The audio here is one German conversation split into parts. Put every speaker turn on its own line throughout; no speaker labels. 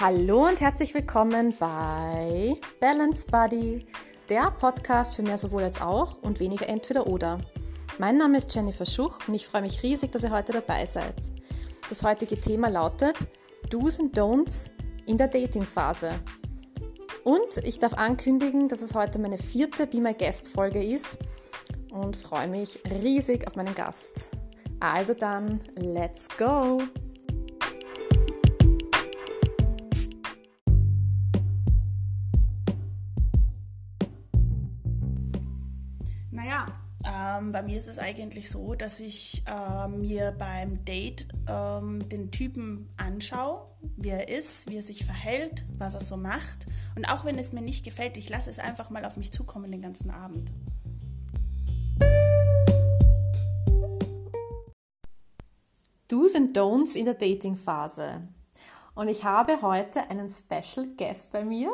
Hallo und herzlich willkommen bei Balance Buddy, der Podcast für mehr sowohl als auch und weniger entweder oder. Mein Name ist Jennifer Schuch und ich freue mich riesig, dass ihr heute dabei seid. Das heutige Thema lautet Do's and Don'ts in der Datingphase. Und ich darf ankündigen, dass es heute meine vierte Be My Guest Folge ist und freue mich riesig auf meinen Gast. Also dann, let's go!
Ähm, bei mir ist es eigentlich so, dass ich äh, mir beim Date ähm, den Typen anschaue, wie er ist, wie er sich verhält, was er so macht. Und auch wenn es mir nicht gefällt, ich lasse es einfach mal auf mich zukommen den ganzen Abend.
Do's and Don'ts in der Datingphase. Und ich habe heute einen Special Guest bei mir.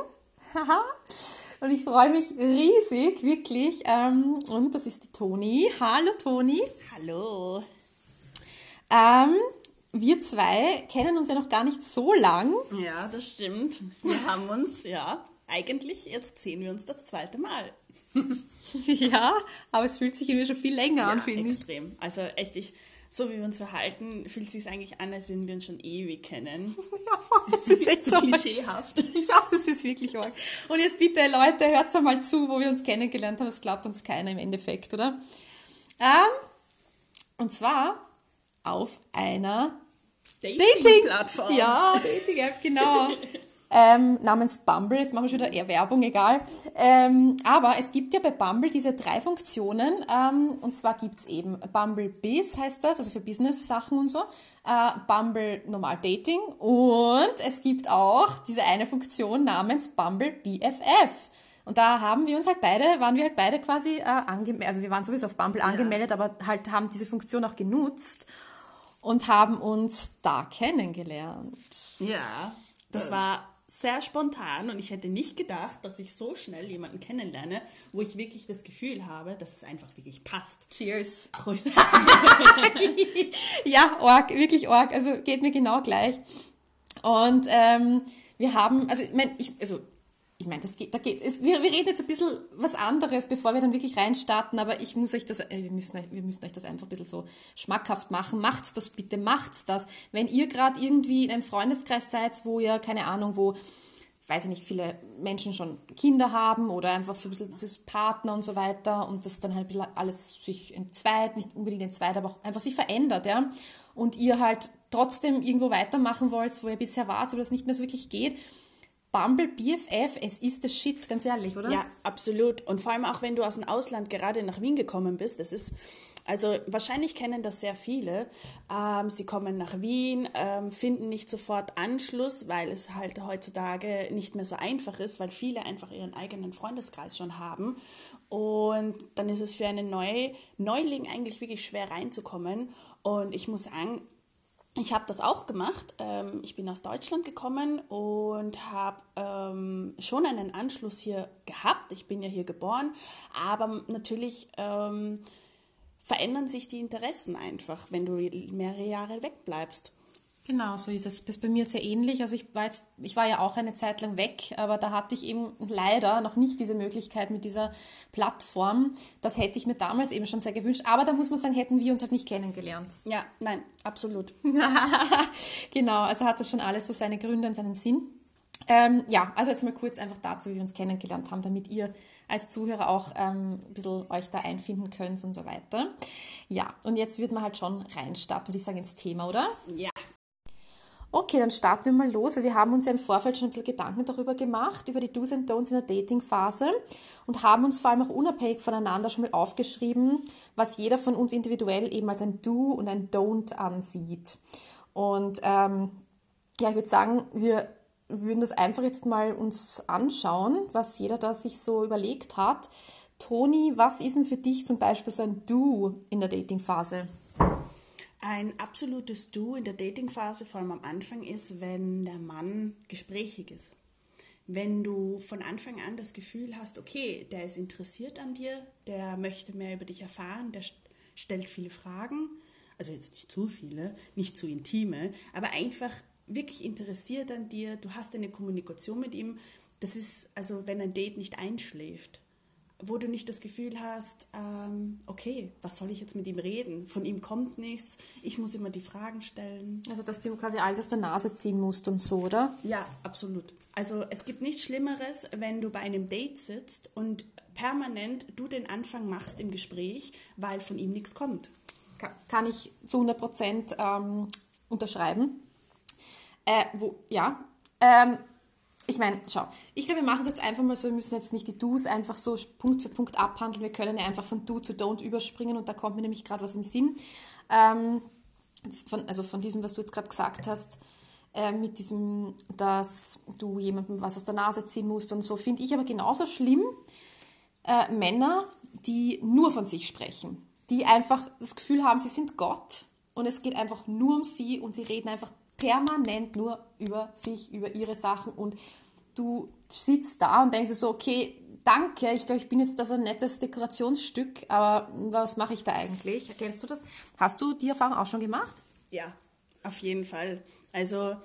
und ich freue mich riesig, wirklich. Ähm, und das ist die Toni. Hallo Toni.
Hallo.
Ähm, wir zwei kennen uns ja noch gar nicht so lang.
Ja, das stimmt. Wir haben uns, ja, eigentlich, jetzt sehen wir uns das zweite Mal.
ja, aber es fühlt sich irgendwie schon viel länger
ja,
an, finde ich.
extrem. Also echt, ich, so wie wir uns verhalten, fühlt es sich eigentlich an, als würden wir uns schon ewig kennen.
Ja, das ist echt so
klischeehaft.
Ja, das ist wirklich arg. Und jetzt bitte, Leute, hört einmal zu, wo wir uns kennengelernt haben. Das glaubt uns keiner im Endeffekt, oder? Ähm, und zwar auf einer
Dating-Plattform.
Ja, Dating-App, genau. ähm, namens Bumble. Jetzt machen wir schon wieder eher Werbung, egal. Ähm, aber es gibt ja bei Bumble diese drei Funktionen. Ähm, und zwar gibt's eben Bumble Biz, heißt das, also für Business-Sachen und so. Äh, Bumble Normal Dating. Und es gibt auch diese eine Funktion namens Bumble BFF. Und da haben wir uns halt beide, waren wir halt beide quasi äh, angemeldet, also wir waren sowieso auf Bumble angemeldet, aber halt haben diese Funktion auch genutzt und haben uns da kennengelernt.
Ja, das war sehr spontan und ich hätte nicht gedacht, dass ich so schnell jemanden kennenlerne, wo ich wirklich das Gefühl habe, dass es einfach wirklich passt.
Cheers.
Prost.
ja, org, wirklich org. Also geht mir genau gleich. Und ähm, wir haben, also ich meine, ich, also ich meine, das geht, da geht, es, wir, wir reden jetzt ein bisschen was anderes, bevor wir dann wirklich reinstarten, aber ich muss euch das, äh, wir müssen, wir müssen euch das einfach ein bisschen so schmackhaft machen. Macht's das bitte, macht's das. Wenn ihr gerade irgendwie in einem Freundeskreis seid, wo ihr, keine Ahnung, wo, weiß ich nicht, viele Menschen schon Kinder haben oder einfach so ein bisschen Partner und so weiter und das dann halt ein bisschen alles sich entzweit, nicht unbedingt entzweit, aber auch einfach sich verändert, ja. Und ihr halt trotzdem irgendwo weitermachen wollt, wo ihr bisher wart, aber das nicht mehr so wirklich geht, Bumble BFF, es ist das Shit, ganz ehrlich, oder?
Ja, absolut. Und vor allem auch, wenn du aus dem Ausland gerade nach Wien gekommen bist, das ist, also wahrscheinlich kennen das sehr viele. Ähm, sie kommen nach Wien, ähm, finden nicht sofort Anschluss, weil es halt heutzutage nicht mehr so einfach ist, weil viele einfach ihren eigenen Freundeskreis schon haben. Und dann ist es für einen Neu Neuling eigentlich wirklich schwer reinzukommen. Und ich muss sagen, ich habe das auch gemacht. Ähm, ich bin aus Deutschland gekommen und habe ähm, schon einen Anschluss hier gehabt. Ich bin ja hier geboren, aber natürlich ähm, verändern sich die Interessen einfach, wenn du mehrere Jahre wegbleibst.
Genau, so ist es. Das ist bei mir sehr ähnlich. Also ich war jetzt, ich war ja auch eine Zeit lang weg, aber da hatte ich eben leider noch nicht diese Möglichkeit mit dieser Plattform. Das hätte ich mir damals eben schon sehr gewünscht. Aber da muss man sagen, hätten wir uns halt nicht kennengelernt.
Ja, nein, absolut.
genau, also hat das schon alles so seine Gründe und seinen Sinn. Ähm, ja, also jetzt mal kurz einfach dazu, wie wir uns kennengelernt haben, damit ihr als Zuhörer auch ähm, ein bisschen euch da einfinden könnt und so weiter. Ja, und jetzt wird man halt schon reinstarten, würde ich sagen, ins Thema, oder?
Ja,
Okay, dann starten wir mal los, weil wir haben uns ja im Vorfeld schon ein bisschen Gedanken darüber gemacht, über die Do's and Don'ts in der Dating-Phase und haben uns vor allem auch unabhängig voneinander schon mal aufgeschrieben, was jeder von uns individuell eben als ein Do und ein Don't ansieht. Und ähm, ja, ich würde sagen, wir würden das einfach jetzt mal uns anschauen, was jeder da sich so überlegt hat. Toni, was ist denn für dich zum Beispiel so ein Do in der Dating-Phase?
Ein absolutes Du in der Datingphase, vor allem am Anfang, ist, wenn der Mann gesprächig ist. Wenn du von Anfang an das Gefühl hast, okay, der ist interessiert an dir, der möchte mehr über dich erfahren, der stellt viele Fragen, also jetzt nicht zu viele, nicht zu intime, aber einfach wirklich interessiert an dir, du hast eine Kommunikation mit ihm. Das ist, also wenn ein Date nicht einschläft, wo du nicht das Gefühl hast, ähm, okay, was soll ich jetzt mit ihm reden? Von ihm kommt nichts, ich muss immer die Fragen stellen.
Also, dass du quasi alles aus der Nase ziehen musst und so, oder?
Ja, absolut. Also, es gibt nichts Schlimmeres, wenn du bei einem Date sitzt und permanent du den Anfang machst im Gespräch, weil von ihm nichts kommt.
Kann ich zu 100 Prozent ähm, unterschreiben. Äh, wo, ja, ähm, ich meine, schau, ich glaube, wir machen es jetzt einfach mal so, wir müssen jetzt nicht die Do's einfach so Punkt für Punkt abhandeln, wir können ja einfach von Do zu Don't überspringen und da kommt mir nämlich gerade was in den Sinn. Ähm, von, also von diesem, was du jetzt gerade gesagt hast, äh, mit diesem, dass du jemandem was aus der Nase ziehen musst und so, finde ich aber genauso schlimm äh, Männer, die nur von sich sprechen, die einfach das Gefühl haben, sie sind Gott und es geht einfach nur um sie und sie reden einfach permanent nur über sich, über ihre Sachen und du sitzt da und denkst so, okay, danke, ich glaube, ich bin jetzt da so ein nettes Dekorationsstück, aber was mache ich da eigentlich? Erkennst du das? Hast du die Erfahrung auch schon gemacht?
Ja, auf jeden Fall. Also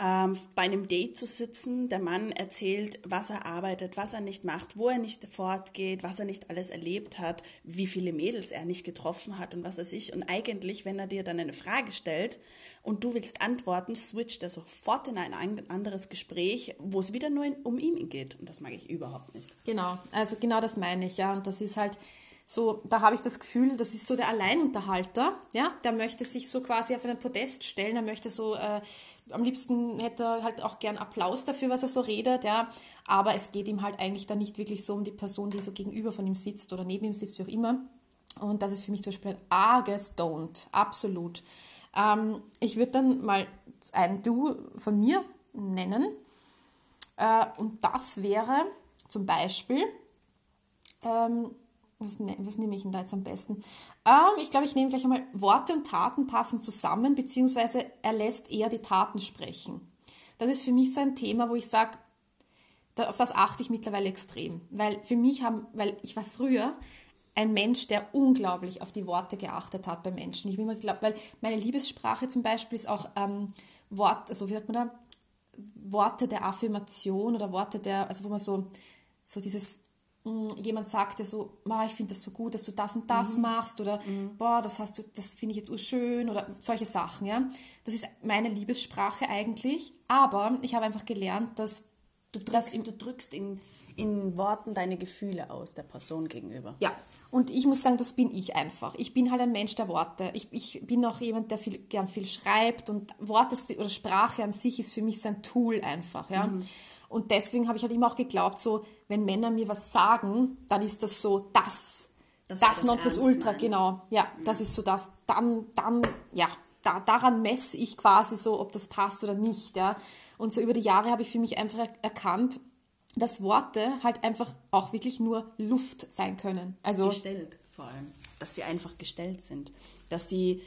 ähm, bei einem Date zu sitzen, der Mann erzählt, was er arbeitet, was er nicht macht, wo er nicht fortgeht, was er nicht alles erlebt hat, wie viele Mädels er nicht getroffen hat und was er sich. Und eigentlich, wenn er dir dann eine Frage stellt und du willst antworten, switcht er sofort in ein anderes Gespräch, wo es wieder nur um ihn geht. Und das mag ich überhaupt nicht.
Genau, also genau das meine ich, ja. Und das ist halt so, da habe ich das Gefühl, das ist so der Alleinunterhalter, ja, der möchte sich so quasi auf einen Podest stellen, er möchte so, äh, am liebsten hätte er halt auch gern Applaus dafür, was er so redet, ja, aber es geht ihm halt eigentlich dann nicht wirklich so um die Person, die so gegenüber von ihm sitzt oder neben ihm sitzt, wie auch immer. Und das ist für mich zum Beispiel ein arges Don't, absolut. Ähm, ich würde dann mal ein Du von mir nennen äh, und das wäre zum Beispiel, ähm, was, ne, was nehme ich denn da jetzt am besten? Ähm, ich glaube, ich nehme gleich einmal Worte und Taten passen zusammen, beziehungsweise er lässt eher die Taten sprechen. Das ist für mich so ein Thema, wo ich sage, da, auf das achte ich mittlerweile extrem. Weil für mich haben, weil ich war früher ein Mensch, der unglaublich auf die Worte geachtet hat bei Menschen. Ich habe immer geglaubt, weil meine Liebessprache zum Beispiel ist auch ähm, Wort, also wie sagt man da, Worte der Affirmation oder Worte der, also wo man so, so dieses Mm, jemand sagte so, ich finde das so gut, dass du das und das mhm. machst oder mhm. boah, das hast du, das finde ich jetzt urschön oder solche Sachen, ja. Das ist meine Liebessprache eigentlich, aber ich habe einfach gelernt, dass
du drückst, du drückst in, in Worten deine Gefühle aus der Person gegenüber.
Ja, und ich muss sagen, das bin ich einfach. Ich bin halt ein Mensch der Worte. Ich, ich bin auch jemand, der viel, gern viel schreibt und Worte oder Sprache an sich ist für mich so ein Tool einfach, ja. Mhm. Und deswegen habe ich halt immer auch geglaubt, so, wenn Männer mir was sagen, dann ist das so das. Das, das Nonplusultra, genau. Ja, ja, das ist so das. Dann, dann, ja, da, daran messe ich quasi so, ob das passt oder nicht. Ja. Und so über die Jahre habe ich für mich einfach erkannt, dass Worte halt einfach auch wirklich nur Luft sein können. Also
gestellt vor allem, dass sie einfach gestellt sind, dass sie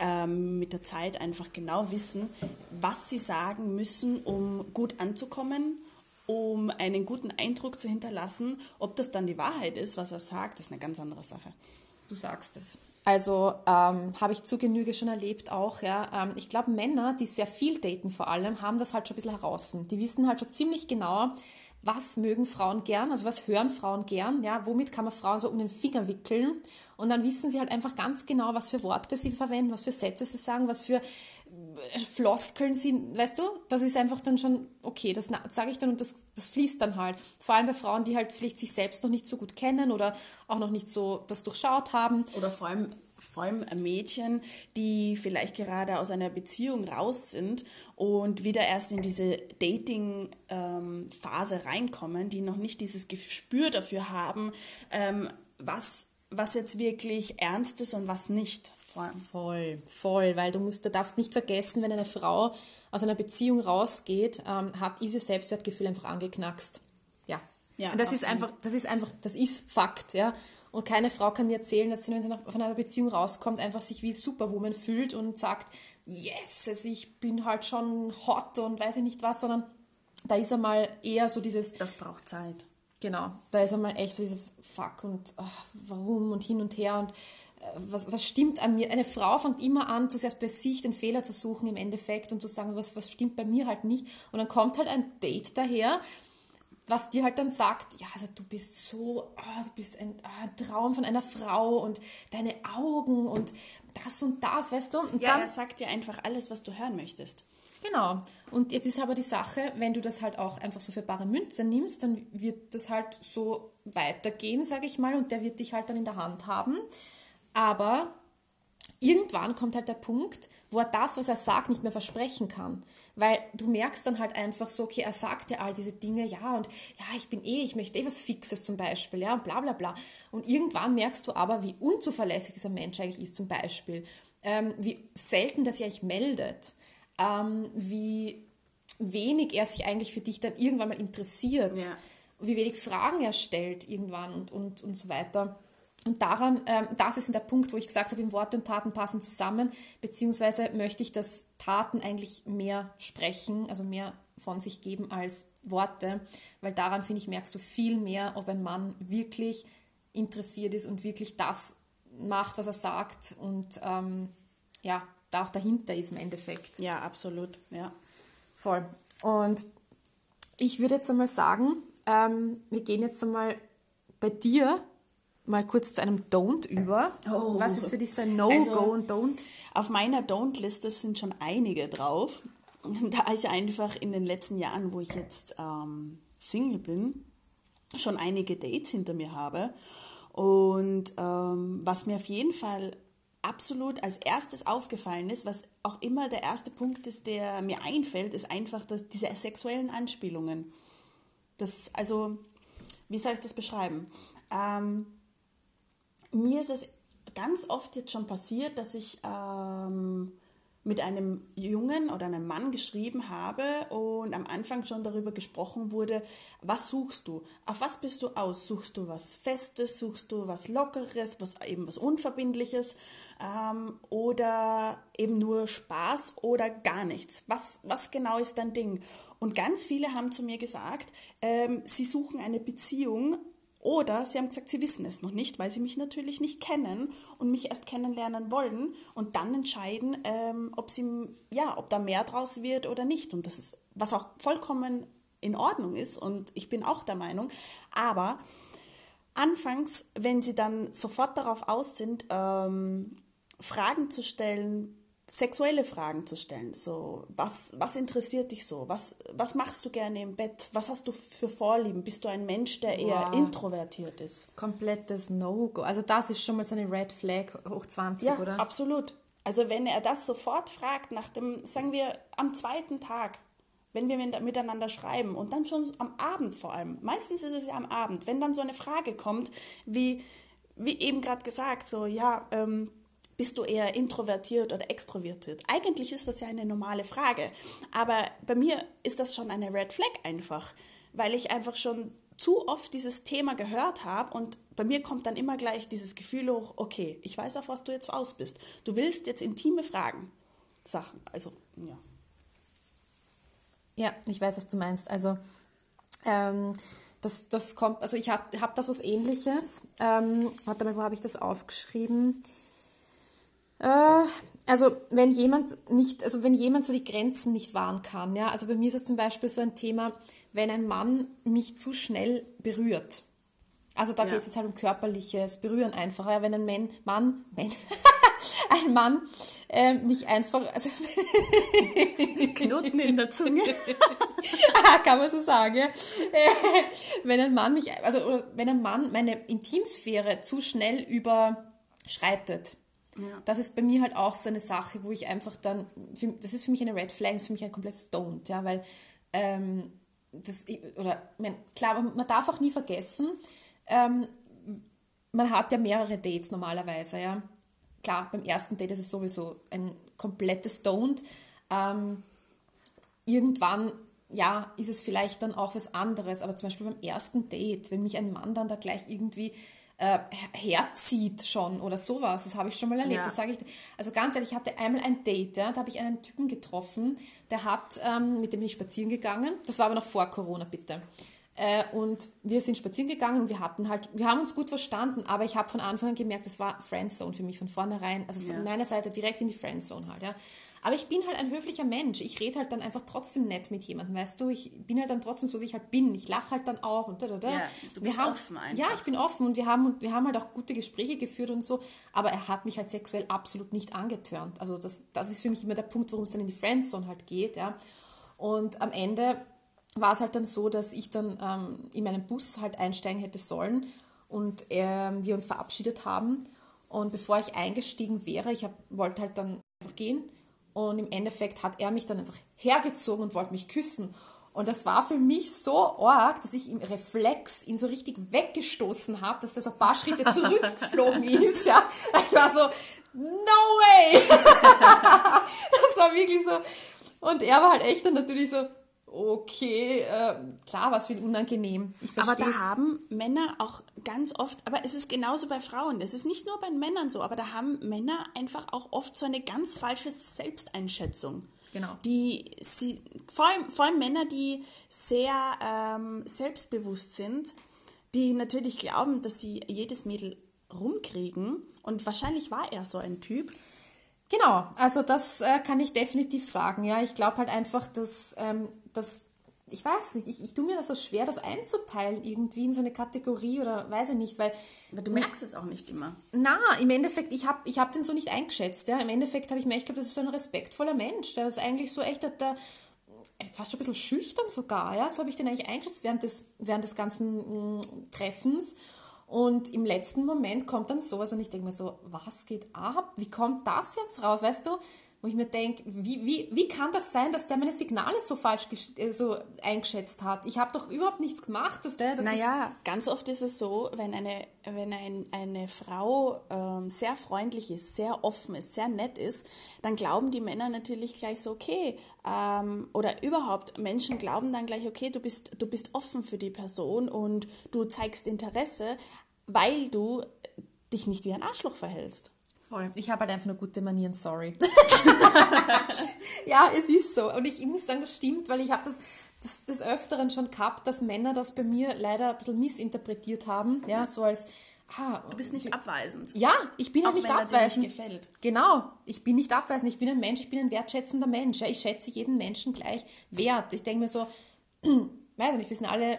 ähm, mit der Zeit einfach genau wissen, was sie sagen müssen, um gut anzukommen, um einen guten Eindruck zu hinterlassen. Ob das dann die Wahrheit ist, was er sagt, ist eine ganz andere Sache.
Du sagst es. Also ähm, habe ich zu Genüge schon erlebt auch, ja. Ähm, ich glaube, Männer, die sehr viel daten vor allem, haben das halt schon ein bisschen heraus. Die wissen halt schon ziemlich genau, was mögen Frauen gern, also was hören Frauen gern, ja, womit kann man Frauen so um den Finger wickeln und dann wissen sie halt einfach ganz genau, was für Worte sie verwenden, was für Sätze sie sagen, was für äh, Floskeln sie, weißt du, das ist einfach dann schon, okay, das sage ich dann und das, das fließt dann halt. Vor allem bei Frauen, die halt vielleicht sich selbst noch nicht so gut kennen oder auch noch nicht so das durchschaut haben.
Oder vor allem vor allem Mädchen, die vielleicht gerade aus einer Beziehung raus sind und wieder erst in diese Dating-Phase reinkommen, die noch nicht dieses Gespür dafür haben, ähm, was, was jetzt wirklich ernst ist und was nicht.
Voll, voll, weil du musst, du darfst nicht vergessen, wenn eine Frau aus einer Beziehung rausgeht, ähm, hat ihr Selbstwertgefühl einfach angeknackst. Ja. ja und das absolut. ist einfach, das ist einfach, das ist Fakt, ja. Und keine Frau kann mir erzählen, dass sie, wenn sie von einer Beziehung rauskommt, einfach sich wie Superwoman fühlt und sagt, yes, also ich bin halt schon hot und weiß ich nicht was, sondern da ist einmal eher so dieses...
Das braucht Zeit.
Genau, da ist einmal echt so dieses Fuck und ach, warum und hin und her und was, was stimmt an mir? Eine Frau fängt immer an, zuerst bei sich den Fehler zu suchen im Endeffekt und zu sagen, was, was stimmt bei mir halt nicht. Und dann kommt halt ein Date daher, was dir halt dann sagt, ja, also du bist so, oh, du bist ein, oh, Traum von einer Frau und deine Augen und das und das, weißt du? Und
ja, dann, er sagt dir einfach alles, was du hören möchtest.
Genau. Und jetzt ist aber die Sache, wenn du das halt auch einfach so für bare Münze nimmst, dann wird das halt so weitergehen, sage ich mal, und der wird dich halt dann in der Hand haben. Aber irgendwann kommt halt der Punkt, wo er das, was er sagt, nicht mehr versprechen kann. Weil du merkst dann halt einfach so, okay, er sagt ja all diese Dinge, ja, und ja, ich bin eh, ich möchte eh was Fixes zum Beispiel, ja, und bla bla bla. Und irgendwann merkst du aber, wie unzuverlässig dieser Mensch eigentlich ist zum Beispiel. Ähm, wie selten das sich eigentlich meldet. Ähm, wie wenig er sich eigentlich für dich dann irgendwann mal interessiert. Ja. Wie wenig Fragen er stellt irgendwann und, und, und so weiter. Und daran, ähm, das ist der Punkt, wo ich gesagt habe, im Worte und Taten passen zusammen, beziehungsweise möchte ich, dass Taten eigentlich mehr sprechen, also mehr von sich geben als Worte, weil daran, finde ich, merkst du viel mehr, ob ein Mann wirklich interessiert ist und wirklich das macht, was er sagt und ähm, ja, da auch dahinter ist im Endeffekt.
Ja, absolut, ja.
Voll. Und ich würde jetzt einmal sagen, ähm, wir gehen jetzt einmal bei dir mal kurz zu einem Don't über. Oh. Was ist für dich so ein No-Go also, und Don't?
Auf meiner Don't-Liste sind schon einige drauf. Da ich einfach in den letzten Jahren, wo ich jetzt ähm, Single bin, schon einige Dates hinter mir habe. Und ähm, was mir auf jeden Fall absolut als erstes aufgefallen ist, was auch immer der erste Punkt ist, der mir einfällt, ist einfach diese sexuellen Anspielungen. Das, also, wie soll ich das beschreiben? Ähm, mir ist es ganz oft jetzt schon passiert, dass ich ähm, mit einem Jungen oder einem Mann geschrieben habe und am Anfang schon darüber gesprochen wurde, was suchst du? Auf was bist du aus? Suchst du was Festes? Suchst du was Lockeres? Was eben was Unverbindliches? Ähm, oder eben nur Spaß oder gar nichts? Was, was genau ist dein Ding? Und ganz viele haben zu mir gesagt, ähm, sie suchen eine Beziehung, oder sie haben gesagt, sie wissen es noch nicht, weil sie mich natürlich nicht kennen und mich erst kennenlernen wollen und dann entscheiden, ähm, ob sie, ja, ob da mehr draus wird oder nicht. Und das ist, was auch vollkommen in Ordnung ist und ich bin auch der Meinung. Aber anfangs, wenn sie dann sofort darauf aus sind, ähm, Fragen zu stellen, sexuelle Fragen zu stellen. So, was, was interessiert dich so? Was, was machst du gerne im Bett? Was hast du für Vorlieben? Bist du ein Mensch, der eher wow. introvertiert ist?
Komplettes No-Go. Also das ist schon mal so eine Red Flag hoch 20,
ja,
oder?
absolut. Also wenn er das sofort fragt, nach dem, sagen wir, am zweiten Tag, wenn wir miteinander schreiben und dann schon am Abend vor allem, meistens ist es ja am Abend, wenn dann so eine Frage kommt, wie, wie eben gerade gesagt, so, ja, ähm, bist du eher introvertiert oder extrovertiert? Eigentlich ist das ja eine normale Frage, aber bei mir ist das schon eine Red Flag einfach, weil ich einfach schon zu oft dieses Thema gehört habe und bei mir kommt dann immer gleich dieses Gefühl hoch, okay, ich weiß, auf was du jetzt aus bist. Du willst jetzt intime Fragen, Sachen, also ja.
Ja, ich weiß, was du meinst. Also ähm, das, das kommt, also ich habe hab das was ähnliches. Ähm, warte mal, wo habe ich das aufgeschrieben? Äh, also wenn jemand nicht, also wenn jemand so die Grenzen nicht wahren kann, ja, also bei mir ist es zum Beispiel so ein Thema, wenn ein Mann mich zu schnell berührt. Also da ja. geht es jetzt halt um körperliches Berühren einfach. Ja, wenn ein Mann, Mann, Mann ein Mann äh, mich einfach, also
Knoten in der Zunge,
ah, kann man so sagen. Ja. wenn ein Mann mich, also wenn ein Mann meine Intimsphäre zu schnell überschreitet, ja. Das ist bei mir halt auch so eine Sache, wo ich einfach dann, das ist für mich eine Red Flag, ist für mich ein komplettes Don't, ja, weil ähm, das, oder, mein, klar, man darf auch nie vergessen, ähm, man hat ja mehrere Dates normalerweise, ja. Klar, beim ersten Date ist es sowieso ein komplettes Don't. Ähm, irgendwann, ja, ist es vielleicht dann auch was anderes, aber zum Beispiel beim ersten Date, wenn mich ein Mann dann da gleich irgendwie äh, herzieht schon oder sowas. Das habe ich schon mal erlebt. Ja. Das sage ich. Also ganz ehrlich, ich hatte einmal ein Date, ja, da habe ich einen Typen getroffen, der hat, ähm, mit dem bin ich spazieren gegangen. Das war aber noch vor Corona, bitte. Äh, und wir sind spazieren gegangen und wir hatten halt, wir haben uns gut verstanden, aber ich habe von Anfang an gemerkt, das war Friendzone für mich von vornherein, also von
Ja.
meiner Seite direkt in die Friendzone halt, ja. Aber ich bin halt ein höflicher Mensch. Ich rede halt dann einfach trotzdem nett mit jemandem, weißt du? Ich bin halt dann trotzdem so, wie ich halt bin. Ich lache halt dann auch und da, da, da.
Ja, du bist
haben,
offen einfach.
Ja, ich bin offen und wir haben, wir haben halt auch gute Gespräche geführt und so, aber er hat mich halt sexuell absolut nicht angetörnt. Also das, das ist für mich immer der Punkt, warum es dann in die Friendzone halt geht, ja. Und am Ende war es halt dann so, dass ich dann ähm, in meinen Bus halt einsteigen hätte sollen und ähm, wir uns verabschiedet haben. Und bevor ich eingestiegen wäre, ich hab, wollte halt dann einfach gehen und im Endeffekt hat er mich dann einfach hergezogen und wollte mich küssen. Und das war für mich so arg, dass ich im Reflex ihn so richtig weggestoßen habe, dass er so ein paar Schritte zurückgeflogen ist. Ja. Ich war so, no way! das war wirklich so. Und er war halt echt dann natürlich so, okay, äh, klar, was für unangenehm. Ich
Aber da haben Männer auch ganz oft, aber es ist genauso bei Frauen, es ist nicht nur bei Männern so, aber da haben Männer einfach auch oft so eine ganz falsche Selbsteinschätzung.
Genau.
Die sie, vor, allem, vor allem Männer, die sehr ähm, selbstbewusst sind, die natürlich glauben, dass sie jedes Mädel rumkriegen. Und wahrscheinlich war er so ein Typ.
Genau, also das äh, kann ich definitiv sagen. Ja, ich glaube halt einfach, dass, ähm, dass ich weiß nicht, ich, ich tue mir das so schwer, das einzuteilen irgendwie in so eine Kategorie oder weiß ich nicht, weil
Du merkst es auch nicht immer.
na, im Endeffekt, ich habe ich hab den so nicht eingeschätzt. Ja. Im Endeffekt habe ich mir echt geglaubt, das ist so ein respektvoller Mensch. Der ist eigentlich so echt, der, der fast schon ein bisschen schüchtern sogar. Ja. So habe ich den eigentlich eingeschätzt während des, während des ganzen mh, Treffens. Und im letzten Moment kommt dann sowas und ich denke mir so, was geht ab? Wie kommt das jetzt raus? Weißt du? Wo ich mir denke, wie, wie, wie kann das sein, dass der meine Signale so falsch äh, so eingeschätzt hat? Ich habe doch überhaupt nichts gemacht. Dass der, das
Naja, ganz oft ist es so, wenn eine, wenn ein, eine Frau ähm, sehr freundlich ist, sehr offen ist, sehr nett ist, dann glauben die Männer natürlich gleich so, okay, ähm, oder überhaupt Menschen glauben dann gleich, okay, du bist, du bist offen für die Person und du zeigst Interesse, weil du dich nicht wie ein Arschloch verhältst.
Voll. Ich habe halt einfach nur gute Manieren, sorry. ja, es ist so. Und ich, ich muss sagen, das stimmt, weil ich habe das, das des Öfteren schon gehabt, dass Männer das bei mir leider ein bisschen missinterpretiert haben. Ja, so als, ah,
Du bist nicht abweisend.
ja, ich bin
Auch
nicht
er dir
abweisend.
nicht gefällt.
Genau, ich bin nicht abweisend, ich bin ein Mensch, ich bin ein wertschätzender Mensch. Ja, ich schätze jeden Menschen gleich wert. Ich denke mir so, weiß nicht, wir sind alle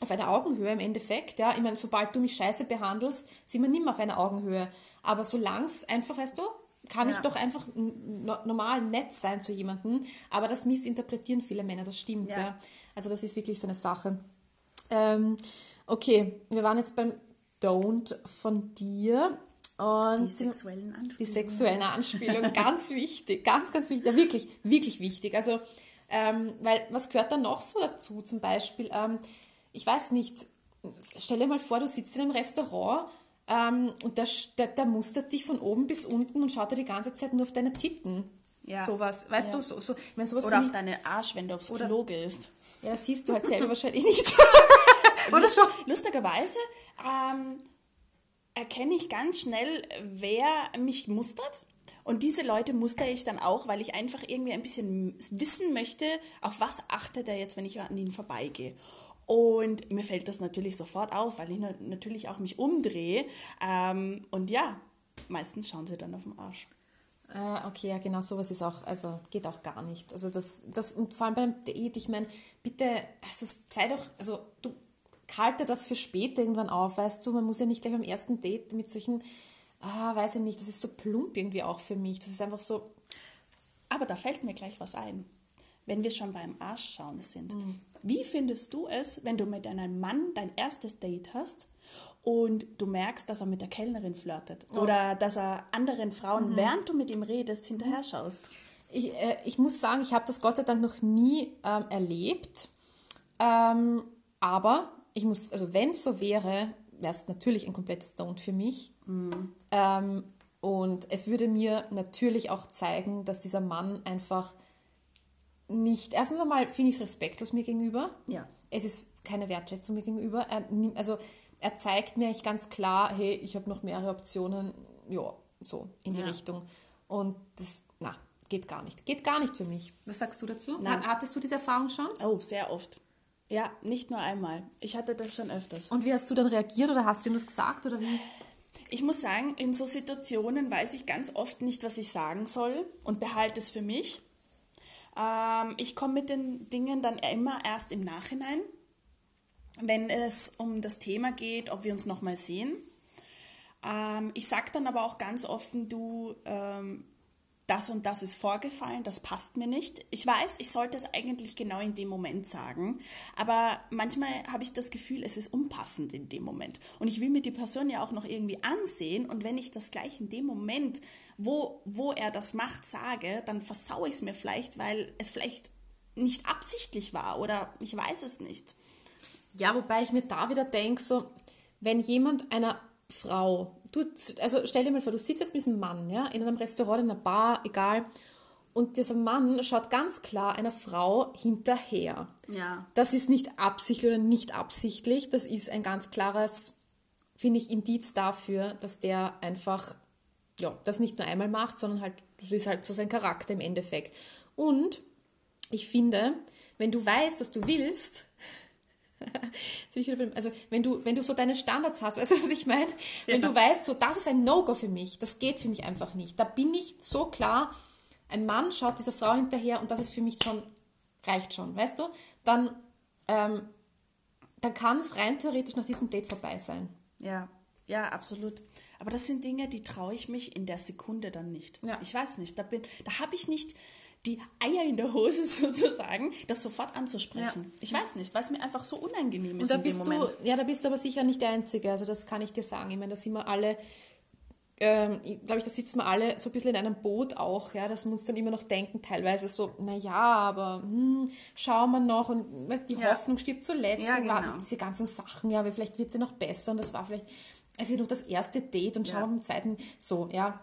auf einer Augenhöhe im Endeffekt. Ja, ich meine, sobald du mich scheiße behandelst, sind wir nicht mehr auf einer Augenhöhe. Aber solange es einfach, weißt du, kann ich
Ja.
doch einfach normal nett sein zu jemandem. Aber das missinterpretieren viele Männer, das stimmt. Ja.
Ja.
Also das ist wirklich so eine Sache. Ähm, okay, wir waren jetzt beim Don't von dir. Und
Die sexuellen
die
Anspielungen.
sexuellen Anspielungen, ganz wichtig, ganz, ganz wichtig, ja, wirklich, wirklich wichtig. Also, ähm, weil, was gehört da noch so dazu? Zum Beispiel, ähm, ich weiß nicht, stell dir mal vor, du sitzt in einem Restaurant ähm, und der, der, der mustert dich von oben bis unten und schaut dir die ganze Zeit nur auf deine Titten.
Ja.
Sowas, weißt
Ja.
du, so, so, ich meine, sowas
Oder auf
ich-
deine Arsch, wenn du aufs Klo gehst.
Ja, das siehst du halt selber wahrscheinlich nicht. Oder so.
Lustigerweise ähm, erkenne ich ganz schnell, wer mich mustert. Und diese Leute mustere ich dann auch, weil ich einfach irgendwie ein bisschen wissen möchte, auf was achtet er jetzt, wenn ich an ihn vorbeigehe. Und mir fällt das natürlich sofort auf, weil ich na- natürlich auch mich umdrehe. Ähm, und ja, meistens schauen sie dann auf den Arsch.
Ah, okay, ja, genau, sowas ist auch, also geht auch gar nicht. Also das, das und vor allem beim Date, ich meine, bitte, also sei doch, also du halte das für später irgendwann auf, weißt du, man muss ja nicht gleich beim ersten Date mit solchen, ah, weiß ich nicht, das ist so plump irgendwie auch für mich. Das ist einfach so,
Aber da fällt mir gleich was ein. Wenn wir schon beim Arsch schauen sind. Wie findest du es, wenn du mit einem Mann dein erstes Date hast und du merkst, dass er mit der Kellnerin flirtet oder dass er anderen Frauen, während du mit ihm redest, hinterher schaust?
ich, äh, ich muss sagen, ich habe das Gott sei Dank noch nie ähm, erlebt. Ähm, aber ich muss, also wenn es so wäre, wäre es natürlich ein komplettes Don't für mich. Ähm, und es würde mir natürlich auch zeigen, dass dieser Mann einfach nicht, erstens einmal finde ich es respektlos mir gegenüber.
Ja.
Es ist keine Wertschätzung mir gegenüber. Er, nimmt- also er zeigt mir eigentlich ganz klar, hey, ich habe noch mehrere Optionen, ja, so in die
Ja.
Richtung. Und das, na, geht gar nicht. Geht gar nicht für mich. Was sagst du dazu?
Nein.
Hat- Hattest du diese Erfahrung schon?
Oh, sehr oft. Ja, nicht nur einmal. Ich hatte das schon öfters.
Und wie hast du dann reagiert oder hast du ihm das gesagt oder wie?
Ich muss sagen, in so Situationen weiß ich ganz oft nicht, was ich sagen soll und behalte es für mich. Ähm, ich komme mit den Dingen dann immer erst im Nachhinein, wenn es um das Thema geht, ob wir uns nochmal sehen. Ähm, ich sage dann aber auch ganz offen, du, ähm, das und das ist vorgefallen, das passt mir nicht. Ich weiß, ich sollte es eigentlich genau in dem Moment sagen, aber manchmal habe ich das Gefühl, es ist unpassend in dem Moment. Und ich will mir die Person ja auch noch irgendwie ansehen und wenn ich das gleich in dem Moment, wo, wo er das macht, sage, dann versaue ich es mir vielleicht, weil es vielleicht nicht absichtlich war oder ich weiß es nicht.
Ja, wobei ich mir da wieder denke, so, wenn jemand einer Frau du, also stell dir mal vor, du sitzt jetzt mit diesem Mann, ja, in einem Restaurant, in einer Bar, egal, und dieser Mann schaut ganz klar einer Frau hinterher.
Ja.
Das ist nicht absichtlich oder nicht absichtlich, das ist ein ganz klares, finde ich, Indiz dafür, dass der einfach, ja, das nicht nur einmal macht, sondern halt, das ist halt so sein Charakter im Endeffekt. Und ich finde, wenn du weißt, was du willst, also wenn du, wenn du so deine Standards hast, weißt du, was ich meine? Wenn ja. du weißt, so das ist ein No-Go für mich, das geht für mich einfach nicht. Da bin ich so klar, ein Mann schaut dieser Frau hinterher und das ist für mich schon, reicht schon, weißt du? Dann, ähm, dann kann es rein theoretisch nach diesem Date vorbei sein.
Ja, ja, absolut. Aber das sind Dinge, die traue ich mich in der Sekunde dann nicht. Ja. Ich weiß nicht, da, da habe ich nicht die Eier in der Hose sozusagen, das sofort anzusprechen. Ja. Ich weiß nicht, weil es mir einfach so unangenehm ist in dem Moment.
Du, ja, da bist du aber sicher nicht der Einzige, also das kann ich dir sagen. Ich meine, da sind wir alle, ähm, glaube ich, da sitzen wir alle so ein bisschen in einem Boot auch, ja, dass wir uns dann immer noch denken, teilweise so, naja, aber hm, schauen wir noch und weißt, die ja. Hoffnung stirbt zuletzt ja, und genau. diese ganzen Sachen, ja, aber vielleicht wird sie noch besser und das war vielleicht, also nur das erste Date und schauen wir beim zweiten so, ja.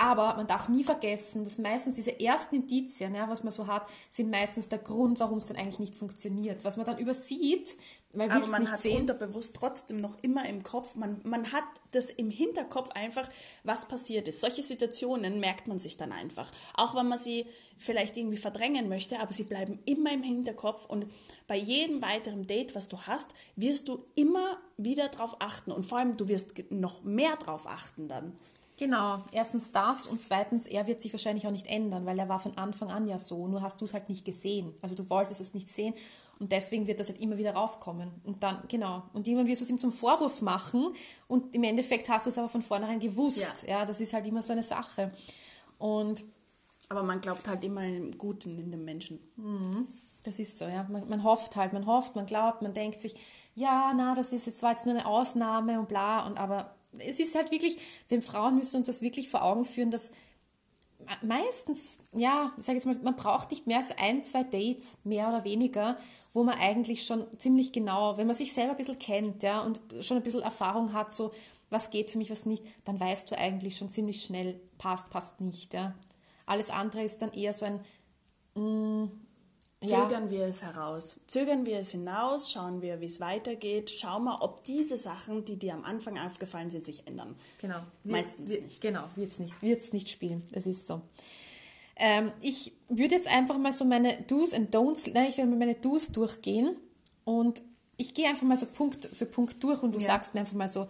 Aber man darf nie vergessen, dass meistens diese ersten Indizien, ja, was man so hat, sind meistens der Grund, warum es dann eigentlich nicht funktioniert. Was man dann übersieht,
weil Aber man hat es unterbewusst trotzdem noch immer im Kopf. Man, man hat das im Hinterkopf einfach, was passiert ist. Solche Situationen merkt man sich dann einfach. Auch wenn man sie vielleicht irgendwie verdrängen möchte, aber sie bleiben immer im Hinterkopf. Und bei jedem weiteren Date, was du hast, wirst du immer wieder drauf achten. Und vor allem, du wirst noch mehr drauf achten dann.
Genau, erstens das und zweitens, er wird sich wahrscheinlich auch nicht ändern, weil er war von Anfang an ja so, nur hast du es halt nicht gesehen. Also du wolltest es nicht sehen und deswegen wird das halt immer wieder raufkommen. Und dann, genau, und irgendwann wirst du es ihm zum Vorwurf machen und im Endeffekt hast du es aber von vornherein gewusst. Ja, ja das ist halt immer so eine Sache. Und
aber man glaubt halt immer im Guten in den Menschen.
Mhm. Das ist so, ja. Man, man, hofft halt, man hofft, man glaubt, man denkt sich, ja, na, das ist jetzt war jetzt nur eine Ausnahme und bla, und aber es ist halt wirklich, wir Frauen müssen uns das wirklich vor Augen führen, dass meistens, ja, ich sage jetzt mal, man braucht nicht mehr als ein, zwei Dates, mehr oder weniger, wo man eigentlich schon ziemlich genau, wenn man sich selber ein bisschen kennt, ja, und schon ein bisschen Erfahrung hat, so, was geht für mich, was nicht, dann weißt du eigentlich schon ziemlich schnell, passt, passt nicht, ja. Alles andere ist dann eher so ein, mh, mm,
Zögern ja. wir es heraus. Zögern wir es hinaus, schauen wir, wie es weitergeht, schauen wir, ob diese Sachen, die dir am Anfang aufgefallen sind, sich ändern.
Genau.
Meistens
wir,
nicht.
Genau, wird es nicht, wird's nicht spielen. Das ist so. Ähm, ich würde jetzt einfach mal so meine Do's und Don'ts, nein, ich werde meine Do's durchgehen und ich gehe einfach mal so Punkt für Punkt durch und du ja. sagst mir einfach mal so,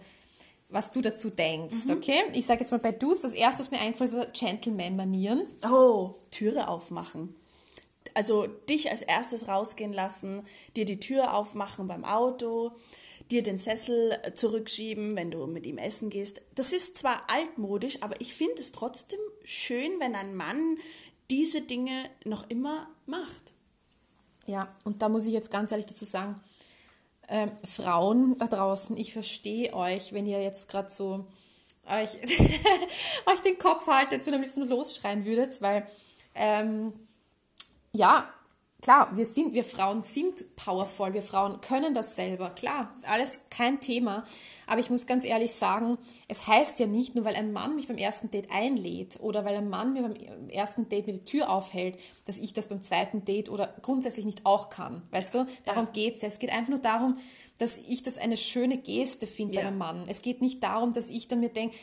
was du dazu denkst, mhm. okay? Ich sage jetzt mal bei Do's, das erste, was mir einfällt, ist Gentleman-Manieren.
Oh, Türe aufmachen also dich als erstes rausgehen lassen, dir die Tür aufmachen beim Auto, dir den Sessel zurückschieben, wenn du mit ihm essen gehst. Das ist zwar altmodisch, aber ich finde es trotzdem schön, wenn ein Mann diese Dinge noch immer macht.
Ja, und da muss ich jetzt ganz ehrlich dazu sagen, äh, Frauen da draußen, ich verstehe euch, wenn ihr jetzt gerade so euch, euch den Kopf haltet und ein bisschen losschreien würdet, weil ähm, ja, klar, wir sind, wir Frauen sind powerful, wir Frauen können das selber, klar, alles kein Thema. Aber ich muss ganz ehrlich sagen, es heißt ja nicht, nur weil ein Mann mich beim ersten Date einlädt oder weil ein Mann mir beim ersten Date mir die Tür aufhält, dass ich das beim zweiten Date oder grundsätzlich nicht auch kann. Weißt du? Darum ja. geht's ja. Es geht einfach nur darum, dass ich das eine schöne Geste finde ja. bei einem Mann. Es geht nicht darum, dass ich dann mir denke,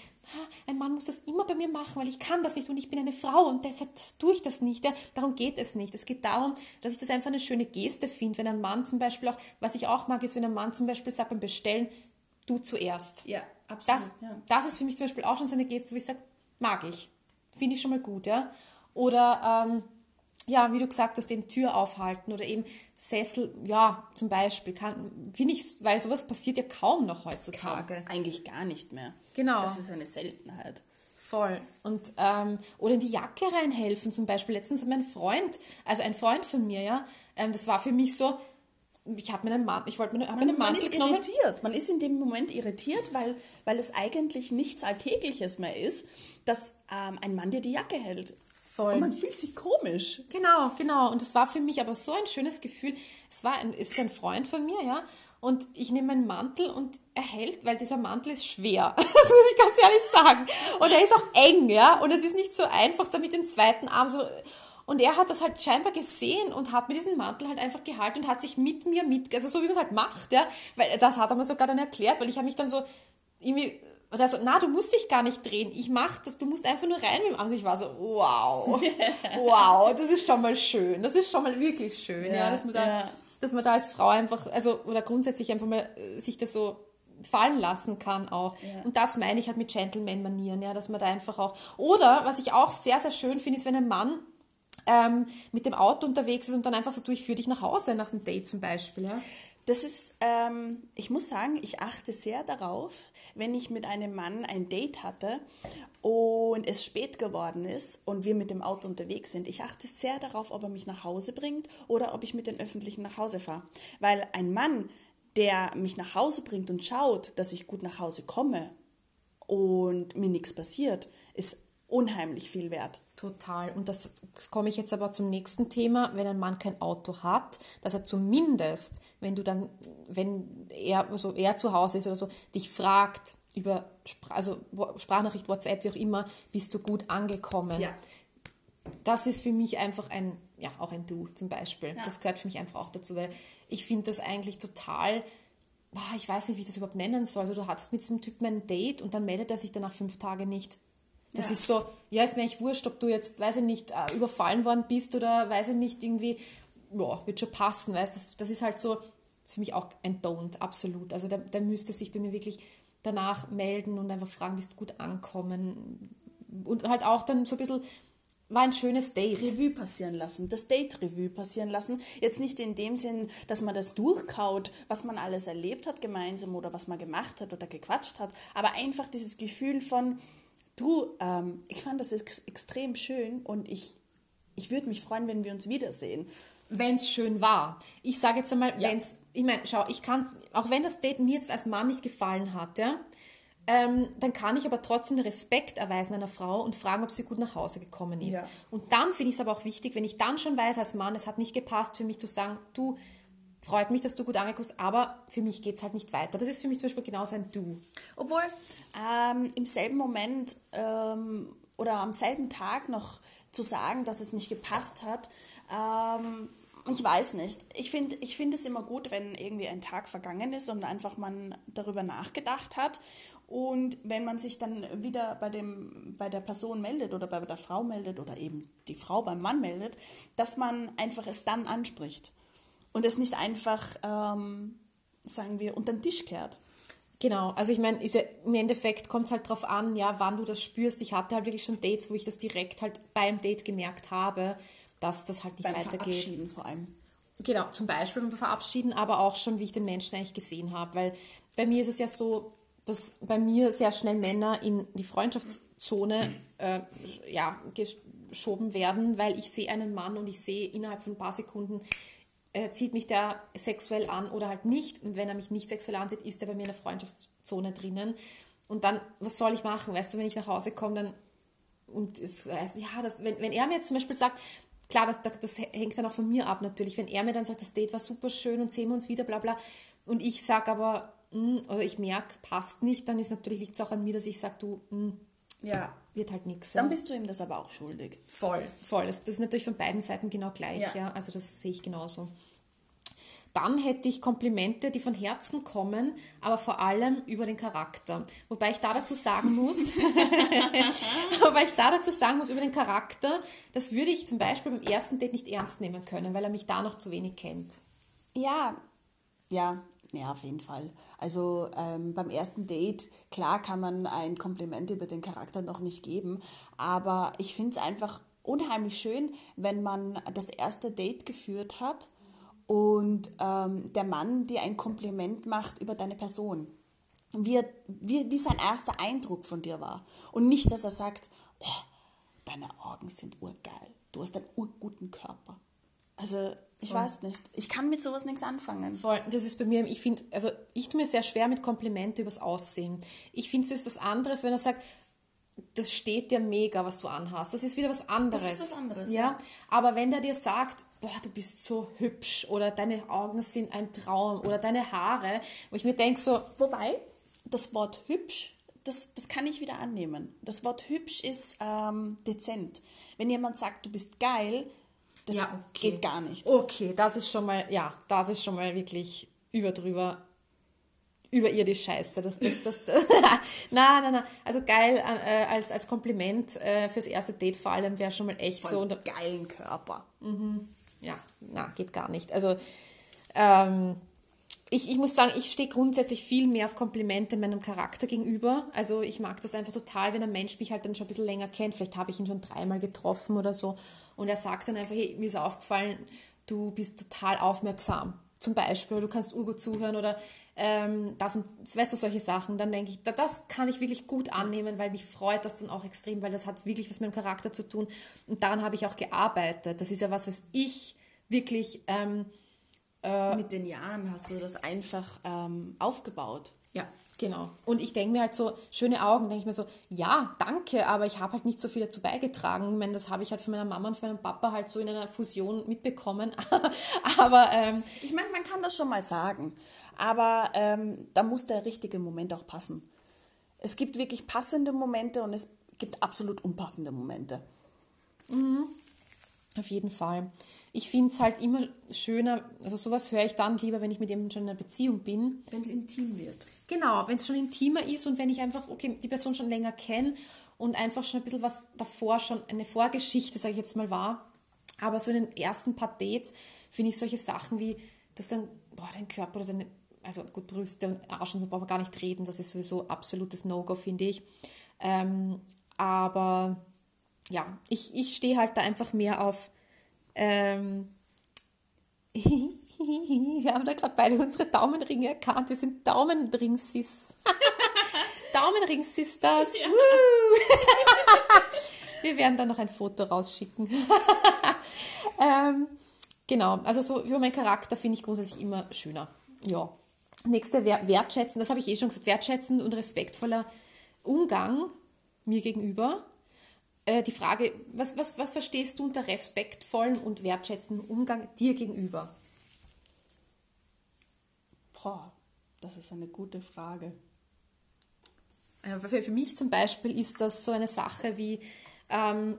ein Mann muss das immer bei mir machen, weil ich kann das nicht und ich bin eine Frau und deshalb tue ich das nicht. Ja? Darum geht es nicht. Es geht darum, dass ich das einfach eine schöne Geste finde, wenn ein Mann zum Beispiel auch, was ich auch mag, ist, wenn ein Mann zum Beispiel sagt beim Bestellen, du zuerst.
Ja, absolut.
Das,
ja.
das ist für mich zum Beispiel auch schon so eine Geste, wo ich sage, mag ich. Finde ich schon mal gut, ja. Oder ähm, ja, wie du gesagt hast, eben Tür aufhalten oder eben Sessel, ja, zum Beispiel, finde ich, weil sowas passiert ja kaum noch heutzutage.
Kaum, eigentlich gar nicht mehr.
Genau.
Das ist eine Seltenheit.
Voll. Und, ähm, oder in die Jacke reinhelfen zum Beispiel. Letztens hat mein Freund, also ein Freund von mir, ja, ähm, das war für mich so, ich habe mir einen Mantel, ich wollte mir
man, einen Mantel man ist genommen. irritiert. Man ist in dem Moment irritiert, weil, weil es eigentlich nichts Alltägliches mehr ist, dass ähm, ein Mann dir die Jacke hält.
Voll.
Und man fühlt sich komisch.
Genau, genau. Und es war für mich aber so ein schönes Gefühl. Es war ein, ist ein Freund von mir, ja. Und ich nehme meinen Mantel und er hält, weil dieser Mantel ist schwer. Das muss ich ganz ehrlich sagen. Und er ist auch eng, ja. Und es ist nicht so einfach, da mit dem zweiten Arm so. Und er hat das halt scheinbar gesehen und hat mir diesen Mantel halt einfach gehalten und hat sich mit mir mit, also so wie man es halt macht, ja. Weil das hat er mir sogar dann erklärt, weil ich habe mich dann so irgendwie und er so, na, du musst dich gar nicht drehen. Ich mach das, du musst einfach nur rein mit dem Arm. Ich war so, wow, wow, das ist schon mal schön. Das ist schon mal wirklich schön, ja, ja dass man da, ja. dass man da als Frau einfach, also, oder grundsätzlich einfach mal äh, sich das so fallen lassen kann auch. Ja. Und das meine ich halt mit Gentleman-Manieren, ja, dass man da einfach auch, oder was ich auch sehr, sehr schön finde, ist, wenn ein Mann ähm, mit dem Auto unterwegs ist und dann einfach so, du, ich führe dich nach Hause nach einem Date zum Beispiel, ja.
Das ist, ähm, ich muss sagen, ich achte sehr darauf, wenn ich mit einem Mann ein Date hatte und es spät geworden ist und wir mit dem Auto unterwegs sind. Ich achte sehr darauf, ob er mich nach Hause bringt oder ob ich mit den Öffentlichen nach Hause fahre. Weil ein Mann, der mich nach Hause bringt und schaut, dass ich gut nach Hause komme und mir nichts passiert, ist unheimlich viel wert.
Total. Und das, komme ich jetzt aber zum nächsten Thema. Wenn ein Mann kein Auto hat, dass er zumindest, wenn du dann, wenn er, also er zu Hause ist oder so, dich fragt über also Sprachnachricht, WhatsApp, wie auch immer, bist du gut angekommen. Ja. Das ist für mich einfach ein, ja, auch ein Du zum Beispiel. Ja. Das gehört für mich einfach auch dazu, weil ich finde das eigentlich total, ich weiß nicht, wie ich das überhaupt nennen soll. Also du hattest mit diesem Typen ein Date und dann meldet er sich danach fünf Tage nicht. Das ja. ist so, ja, ist mir eigentlich wurscht, ob du jetzt, weiß ich nicht, äh, überfallen worden bist oder weiß ich nicht, irgendwie, ja, wird schon passen, weißt das, das ist halt so, ist für mich auch ein Don't, absolut. Also der, der müsste sich bei mir wirklich danach melden und einfach fragen, bist du gut ankommen und halt auch dann so ein bisschen war ein schönes Date.
Revue passieren lassen, das Date-Revue passieren lassen. Jetzt nicht in dem Sinn, dass man das durchkaut, was man alles erlebt hat gemeinsam oder was man gemacht hat oder gequatscht hat, aber einfach dieses Gefühl von, Du, ähm, ich fand das ex extrem schön und ich, ich würde mich freuen, wenn wir uns wiedersehen.
Wenn es schön war. Ich sage jetzt einmal, ja. wenn es, ich meine, schau, ich kann, auch wenn das Date mir jetzt als Mann nicht gefallen hat, ja, ähm, dann kann ich aber trotzdem den Respekt erweisen einer Frau und fragen, ob sie gut nach Hause gekommen ist. Ja. Und dann finde ich es aber auch wichtig, wenn ich dann schon weiß als Mann, es hat nicht gepasst für mich zu sagen, du, freut mich, dass du gut angeguckt aber für mich geht es halt nicht weiter. Das ist für mich zum Beispiel genauso ein Du.
Obwohl ähm, im selben Moment ähm, oder am selben Tag noch zu sagen, dass es nicht gepasst hat, ähm, ich weiß nicht. Ich finde ich find es immer gut, wenn irgendwie ein Tag vergangen ist und einfach man darüber nachgedacht hat. Und wenn man sich dann wieder bei, dem, bei der Person meldet oder bei der Frau meldet oder eben die Frau beim Mann meldet, dass man einfach es dann anspricht und es nicht einfach, ähm, sagen wir, unter den Tisch kehrt.
Genau, also ich meine, ja, im Endeffekt kommt es halt darauf an, ja, wann du das spürst. Ich hatte halt wirklich schon Dates, wo ich das direkt halt beim Date gemerkt habe, dass das halt nicht beim weitergeht.
Verabschieden vor allem.
Genau, zum Beispiel beim Verabschieden, aber auch schon, wie ich den Menschen eigentlich gesehen habe. Weil bei mir ist es ja so, dass bei mir sehr schnell Männer in die Freundschaftszone äh, ja, geschoben werden, weil ich sehe einen Mann und ich sehe innerhalb von ein paar Sekunden, äh, zieht mich der sexuell an oder halt nicht. Und wenn er mich nicht sexuell ansieht, ist er bei mir in der Freundschaftszone drinnen. Und dann, was soll ich machen? Weißt du, wenn ich nach Hause komme, dann und es, also, ja, das, wenn, wenn er mir jetzt zum Beispiel sagt, klar, das, das hängt dann auch von mir ab natürlich, wenn er mir dann sagt, das Date war super schön und sehen wir uns wieder, bla bla, und ich sage aber, mh, hm, oder ich merke, passt nicht, dann ist natürlich liegt es auch an mir, dass ich sage, du, mh, hm, ja. Wird halt nichts.
Dann bist du ihm das aber auch schuldig.
Voll, voll. Das, das ist natürlich von beiden Seiten genau gleich, ja. ja. Also das sehe ich genauso. dann hätte ich Komplimente, die von Herzen kommen, aber vor allem über den Charakter. Wobei ich da dazu sagen muss, wobei ich da dazu sagen muss, über den Charakter, das würde ich zum Beispiel beim ersten Date nicht ernst nehmen können, weil er mich da noch zu wenig kennt.
Ja, ja, ja, auf jeden Fall. Also ähm, beim ersten Date, klar kann man ein Kompliment über den Charakter noch nicht geben, aber ich finde es einfach unheimlich schön, wenn man das erste Date geführt hat und ähm, der Mann dir ein Kompliment macht über deine Person. Wie, wie, wie sein erster Eindruck von dir war. Und nicht, dass er sagt, oh, deine Augen sind urgeil, du hast einen urguten Körper. Also ich Voll. weiß nicht. Ich kann mit sowas nichts anfangen.
Voll. Das ist bei mir, ich finde, also ich tue mir sehr schwer mit Komplimente übers Aussehen. Ich finde, es ist was anderes, wenn er sagt, das steht dir mega, was du anhast. Das ist wieder was anderes. Das ist was anderes. Ja. ja. Aber wenn der dir sagt, boah, du bist so hübsch oder deine Augen sind ein Traum oder deine Haare, wo ich mir denke so.
Wobei, das Wort hübsch, das, das kann ich wieder annehmen. Das Wort hübsch ist ähm, dezent. Wenn jemand sagt, du bist geil, das ja, okay. geht gar nicht.
Okay, das ist schon mal, ja, das ist schon mal wirklich über drüber über ihr die Scheiße. Das, das, das, das nein, nein, nein. Also geil äh, als, als Kompliment äh, fürs erste Date vor allem wäre schon mal echt Voll so.
Und, geilen Körper.
Mhm. Ja, na, geht gar nicht. Also ähm, ich, ich muss sagen, ich stehe grundsätzlich viel mehr auf Komplimente meinem Charakter gegenüber. Also ich mag das einfach total, wenn ein Mensch mich halt dann schon ein bisschen länger kennt. Vielleicht habe ich ihn schon dreimal getroffen oder so. Und er sagt dann einfach, hey, mir ist aufgefallen, du bist total aufmerksam. Zum Beispiel, du kannst urgut zuhören oder ähm, das und weißt du, solche Sachen. Dann denke ich, das kann ich wirklich gut annehmen, weil mich freut das dann auch extrem, weil das hat wirklich was mit dem Charakter zu tun. Und daran habe ich auch gearbeitet. Das ist ja was, was ich wirklich ähm,
äh, Mit den Jahren hast du das einfach ähm, aufgebaut.
Ja, genau. Und ich denke mir halt so, schöne Augen, denke ich mir so, ja, danke, aber ich habe halt nicht so viel dazu beigetragen. Ich meine, das habe ich halt von meiner Mama und von meinem Papa halt so in einer Fusion mitbekommen. aber ähm,
ich meine, man kann das schon mal sagen. Aber ähm, da muss der richtige Moment auch passen. Es gibt wirklich passende Momente und es gibt absolut unpassende Momente.
Mhm. Auf jeden Fall. Ich finde es halt immer schöner, also sowas höre ich dann lieber, wenn ich mit jemandem schon in einer Beziehung bin.
Wenn es intim wird.
Genau, wenn es schon intimer ist und wenn ich einfach, okay, die Person schon länger kenne und einfach schon ein bisschen was davor schon, eine Vorgeschichte, sage ich jetzt mal, war. Aber so in den ersten paar Dates finde ich solche Sachen wie, dass dann, boah, dein Körper oder deine, also gut, Brüste und Arsch und so brauchen wir gar nicht reden, das ist sowieso absolutes No-Go, finde ich. Ähm, aber ja, ich, ich stehe halt da einfach mehr auf. Ähm, wir haben da gerade beide unsere Daumenringe erkannt. Wir sind Daumenring-Sis. Daumenring-Sisters. Ja. wir werden da noch ein Foto rausschicken. ähm, genau, also so über meinen Charakter finde ich grundsätzlich immer schöner. Ja. Nächste wertschätzen, das habe ich eh schon gesagt, wertschätzen und respektvoller Umgang mir gegenüber äh, die Frage, was, was, was verstehst du unter respektvollem und wertschätzendem Umgang dir gegenüber?
Boah, das ist eine gute Frage.
Äh, für, für mich zum Beispiel ist das so eine Sache wie, ähm,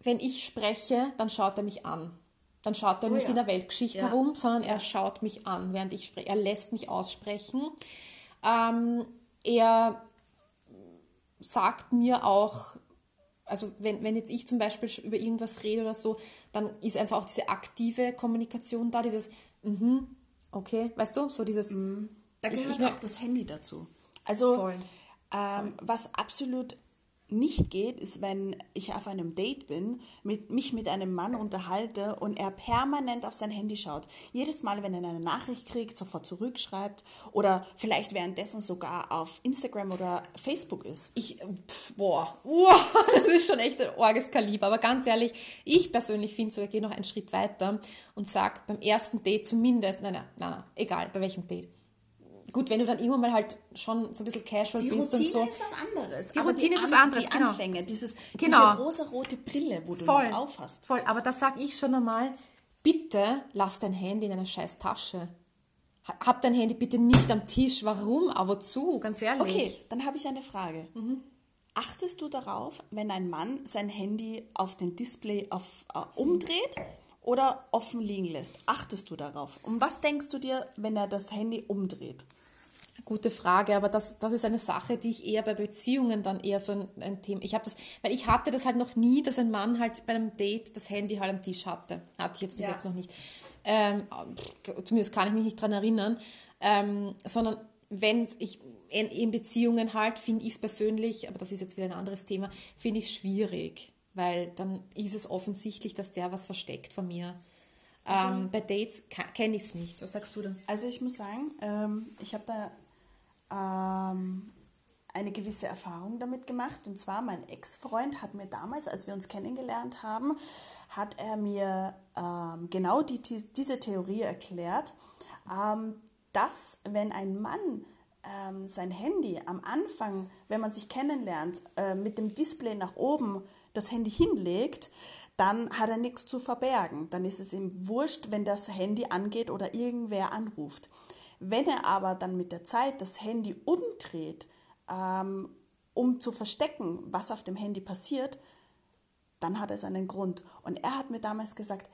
wenn ich spreche, dann schaut er mich an. Dann schaut er oh, nicht ja. in der Weltgeschichte ja. herum, sondern er schaut mich an, während ich spreche. Er lässt mich aussprechen. Ähm, er sagt mir auch, also wenn, wenn jetzt ich zum Beispiel über irgendwas rede oder so, dann ist einfach auch diese aktive Kommunikation da, dieses, mhm, okay, weißt du, so dieses. Mhm.
Da gehört ich, ich, auch das Handy dazu. Also, ähm, was absolut nicht geht, ist, wenn ich auf einem Date bin, mit, mich mit einem Mann unterhalte und er permanent auf sein Handy schaut. Jedes Mal, wenn er eine Nachricht kriegt, sofort zurückschreibt oder vielleicht währenddessen sogar auf Instagram oder Facebook ist.
Ich, pff, boah, boah, das ist schon echt ein orges Kaliber. Aber ganz ehrlich, ich persönlich finde so, ich gehe noch einen Schritt weiter und sage beim ersten Date zumindest, nein, nein, nein, egal, bei welchem Date gut, wenn du dann irgendwann mal halt schon so ein bisschen casual
die
bist
Routine
und so.
ist was anderes.
Die Routine ist was anderes,
die
genau.
Anfänge, dieses, genau. diese rosa-rote Brille, wo du voll, auf hast.
Voll, aber da sage ich schon einmal, bitte lass dein Handy in einer scheiß Tasche. Hab dein Handy bitte nicht am Tisch. Warum? Aber wozu? Ganz ehrlich.
Okay, dann habe ich eine Frage. Mhm. Achtest du darauf, wenn ein Mann sein Handy auf den Display auf, uh, umdreht oder offen liegen lässt? Achtest du darauf? Und was denkst du dir, wenn er das Handy umdreht?
Gute Frage, aber das, das ist eine Sache, die ich eher bei Beziehungen dann eher so ein, ein Thema. Ich habe das, weil ich hatte das halt noch nie, dass ein Mann halt bei einem Date das Handy halt am Tisch hatte. Hatte ich jetzt bis
Ja.
jetzt noch nicht. Ähm, zumindest kann ich mich nicht dran erinnern. Ähm, sondern wenn ich in, in Beziehungen halt, finde ich es persönlich, aber das ist jetzt wieder ein anderes Thema, finde ich es schwierig, weil dann ist es offensichtlich, dass der was versteckt von mir. Ähm, bei Dates kenne ich es nicht. Was sagst du denn?
Also ich muss sagen, ähm, ich habe da ähm, eine gewisse Erfahrung damit gemacht. Und zwar mein Ex-Freund hat mir damals, als wir uns kennengelernt haben, hat er mir ähm, genau die, die, diese Theorie erklärt, ähm, dass wenn ein Mann ähm, sein Handy am Anfang, wenn man sich kennenlernt, äh, mit dem Display nach oben das Handy hinlegt, dann hat er nichts zu verbergen. Dann ist es ihm wurscht, wenn das Handy angeht oder irgendwer anruft. Wenn er aber dann mit der Zeit das Handy umdreht, ähm, um zu verstecken, was auf dem Handy passiert, dann hat es einen Grund. Und er hat mir damals gesagt,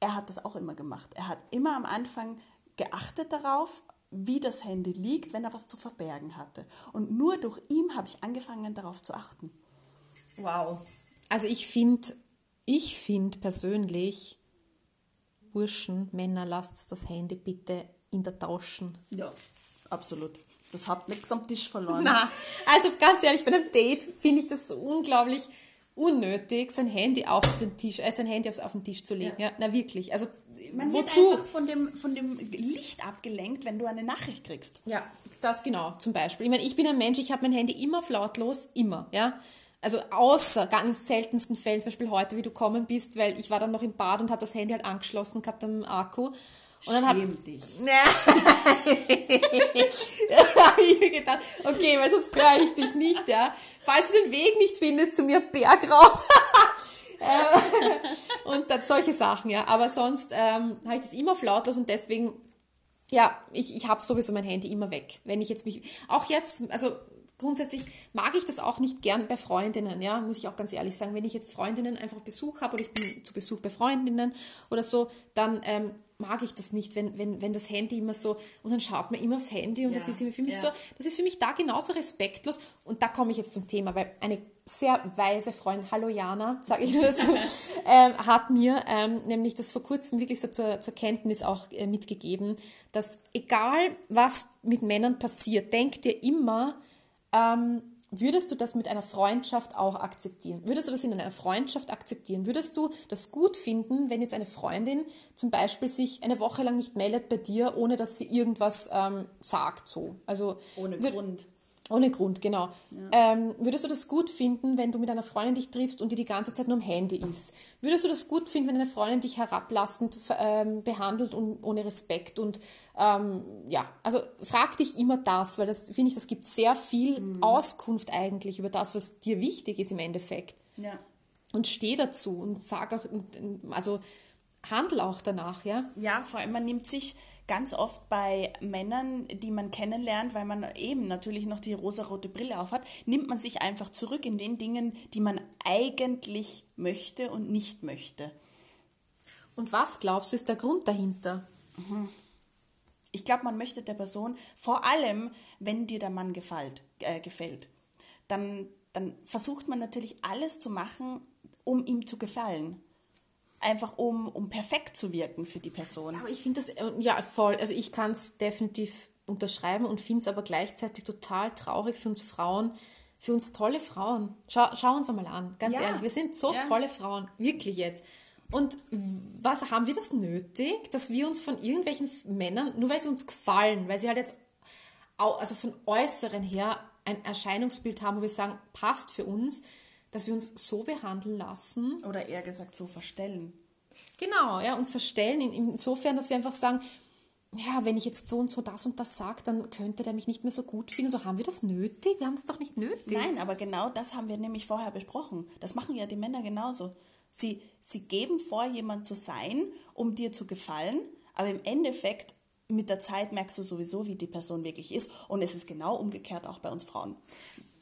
er hat das auch immer gemacht. Er hat immer am Anfang geachtet darauf, wie das Handy liegt, wenn er was zu verbergen hatte. Und nur durch ihn habe ich angefangen, darauf zu achten.
Wow. Also ich finde, ich finde persönlich, Burschen, Männer, lasst das Handy bitte in der Taschen.
Ja, absolut. Das hat nichts am Tisch verloren.
Na, also ganz ehrlich, bei einem Date finde ich das so unglaublich unnötig, sein Handy auf den Tisch, äh, sein Handy aufs, auf den Tisch zu legen. Ja. na wirklich. Also
Man wird
wozu?
einfach von dem, von dem Licht abgelenkt, wenn du eine Nachricht kriegst.
Ja, das genau, zum Beispiel. Ich meine, ich bin ein Mensch, ich habe mein Handy immer auf lautlos, immer, ja. Also außer ganz seltensten Fällen, zum Beispiel heute, wie du kommen bist, weil ich war dann noch im Bad und habe das Handy halt angeschlossen gehabt am Akku. Und dann hab, habe ich mir gedacht, okay, weil sonst höre ich dich nicht, ja. Falls du den Weg nicht findest zu mir, Berg rauf. Äh, und dann solche Sachen, ja. Aber sonst ähm, habe ich das immer auf lautlos und deswegen, ja, ich, ich habe sowieso mein Handy immer weg. Wenn ich jetzt mich, auch jetzt, also grundsätzlich mag ich das auch nicht gern bei Freundinnen, ja, muss ich auch ganz ehrlich sagen. Wenn ich jetzt Freundinnen einfach Besuch habe oder ich bin zu Besuch bei Freundinnen oder so, dann ähm, mag ich das nicht, wenn, wenn, wenn das Handy immer so, und dann schaut man immer aufs Handy und
Ja,
das ist für mich
ja.
so, das ist für mich da genauso respektlos. Und da komme ich jetzt zum Thema, weil eine sehr weise Freundin, hallo Jana, sage ich nur dazu, ähm, hat mir ähm, nämlich das vor kurzem wirklich so zur, zur Kenntnis auch äh, mitgegeben, dass egal was mit Männern passiert, denk dir immer, ähm, würdest du das mit einer Freundschaft auch akzeptieren? Würdest du das in einer Freundschaft akzeptieren? Würdest du das gut finden, wenn jetzt eine Freundin zum Beispiel sich eine Woche lang nicht meldet bei dir, ohne dass sie irgendwas ähm, sagt? So? Also,
Ohne Grund.
Ohne Grund, genau. Ähm, würdest du das gut finden, wenn du mit einer Freundin dich triffst und die die ganze Zeit nur am Handy ist? Würdest du das gut finden, wenn eine Freundin dich herablassend ähm, behandelt und ohne Respekt? Und ähm, ja, also frag dich immer das, weil das finde ich, das gibt sehr viel Auskunft eigentlich über das, was dir wichtig ist im Endeffekt.
Ja.
Und steh dazu und sag auch, also handel auch danach, ja.
Ja, vor allem man nimmt sich ganz oft bei Männern, die man kennenlernt, weil man eben natürlich noch die rosarote Brille auf hat, nimmt man sich einfach zurück in den Dingen, die man eigentlich möchte und nicht möchte.
Und was glaubst du, ist der Grund dahinter?
Ich glaube, man möchte der Person, vor allem wenn dir der Mann gefällt, äh, gefällt, dann, dann versucht man natürlich alles zu machen, um ihm zu gefallen. Einfach um, um perfekt zu wirken für die Person.
Aber ich finde das, äh, ja, voll. Also ich kann es definitiv unterschreiben und finde es aber gleichzeitig total traurig für uns Frauen, für uns tolle Frauen. Schau, schau uns einmal an, ganz
Ja.
ehrlich. Wir sind so
Ja.
tolle Frauen, wirklich jetzt. Und was haben wir das nötig, dass wir uns von irgendwelchen Männern, nur weil sie uns gefallen, weil sie halt jetzt also von äußeren her ein Erscheinungsbild haben, wo wir sagen, passt für uns, dass wir uns so behandeln lassen,
Oder eher gesagt so verstellen.
Genau, ja, uns verstellen in, insofern, dass wir einfach sagen, ja, wenn ich jetzt so und so das und das sage, dann könnte der mich nicht mehr so gut finden. So haben wir das nötig? Wir haben es doch nicht nötig.
Nein, aber genau das haben wir nämlich vorher besprochen. Das machen ja die Männer genauso. Sie, sie geben vor, jemand zu sein, um dir zu gefallen, aber im Endeffekt mit der Zeit merkst du sowieso, wie die Person wirklich ist. Und es ist genau umgekehrt auch bei uns Frauen.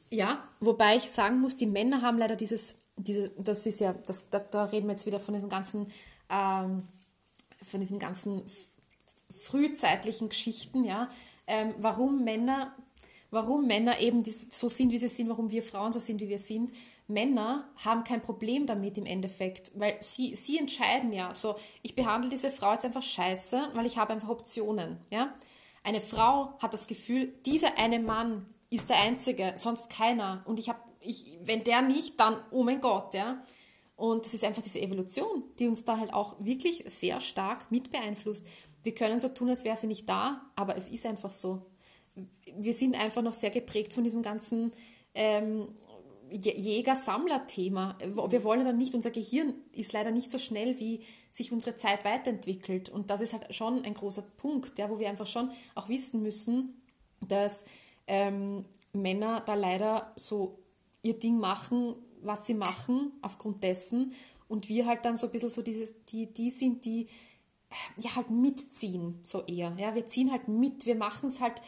Ja, wobei ich sagen muss, die Männer haben leider dieses, diese, das ist ja, das, da, da reden wir jetzt wieder von diesen ganzen ähm, von diesen ganzen frühzeitlichen Geschichten, ja, ähm, warum Männer, warum Männer eben so sind, wie sie sind, warum wir Frauen so sind, wie wir sind. Männer haben kein Problem damit im Endeffekt, weil sie, sie entscheiden ja so, ich behandle diese Frau jetzt einfach scheiße, weil ich habe einfach Optionen, ja. Eine Frau hat das Gefühl, dieser eine Mann ist der einzige, sonst keiner. Und ich habe, ich, wenn der nicht, dann, oh mein Gott, ja. Und das ist einfach diese Evolution, die uns da halt auch wirklich sehr stark mit beeinflusst. Wir können so tun, als wäre sie nicht da, aber es ist einfach so. Wir sind einfach noch sehr geprägt von diesem ganzen ähm, Jäger-Sammler-Thema. Wir wollen dann nicht, unser Gehirn ist leider nicht so schnell, wie sich unsere Zeit weiterentwickelt. Und das ist halt schon ein großer Punkt, ja, wo wir einfach schon auch wissen müssen, dass ähm, Männer da leider so ihr Ding machen, was sie machen, aufgrund dessen. Und wir halt dann so ein bisschen so dieses, die, die sind, die ja halt mitziehen, so eher. Ja, wir ziehen halt mit, wir machen es halt,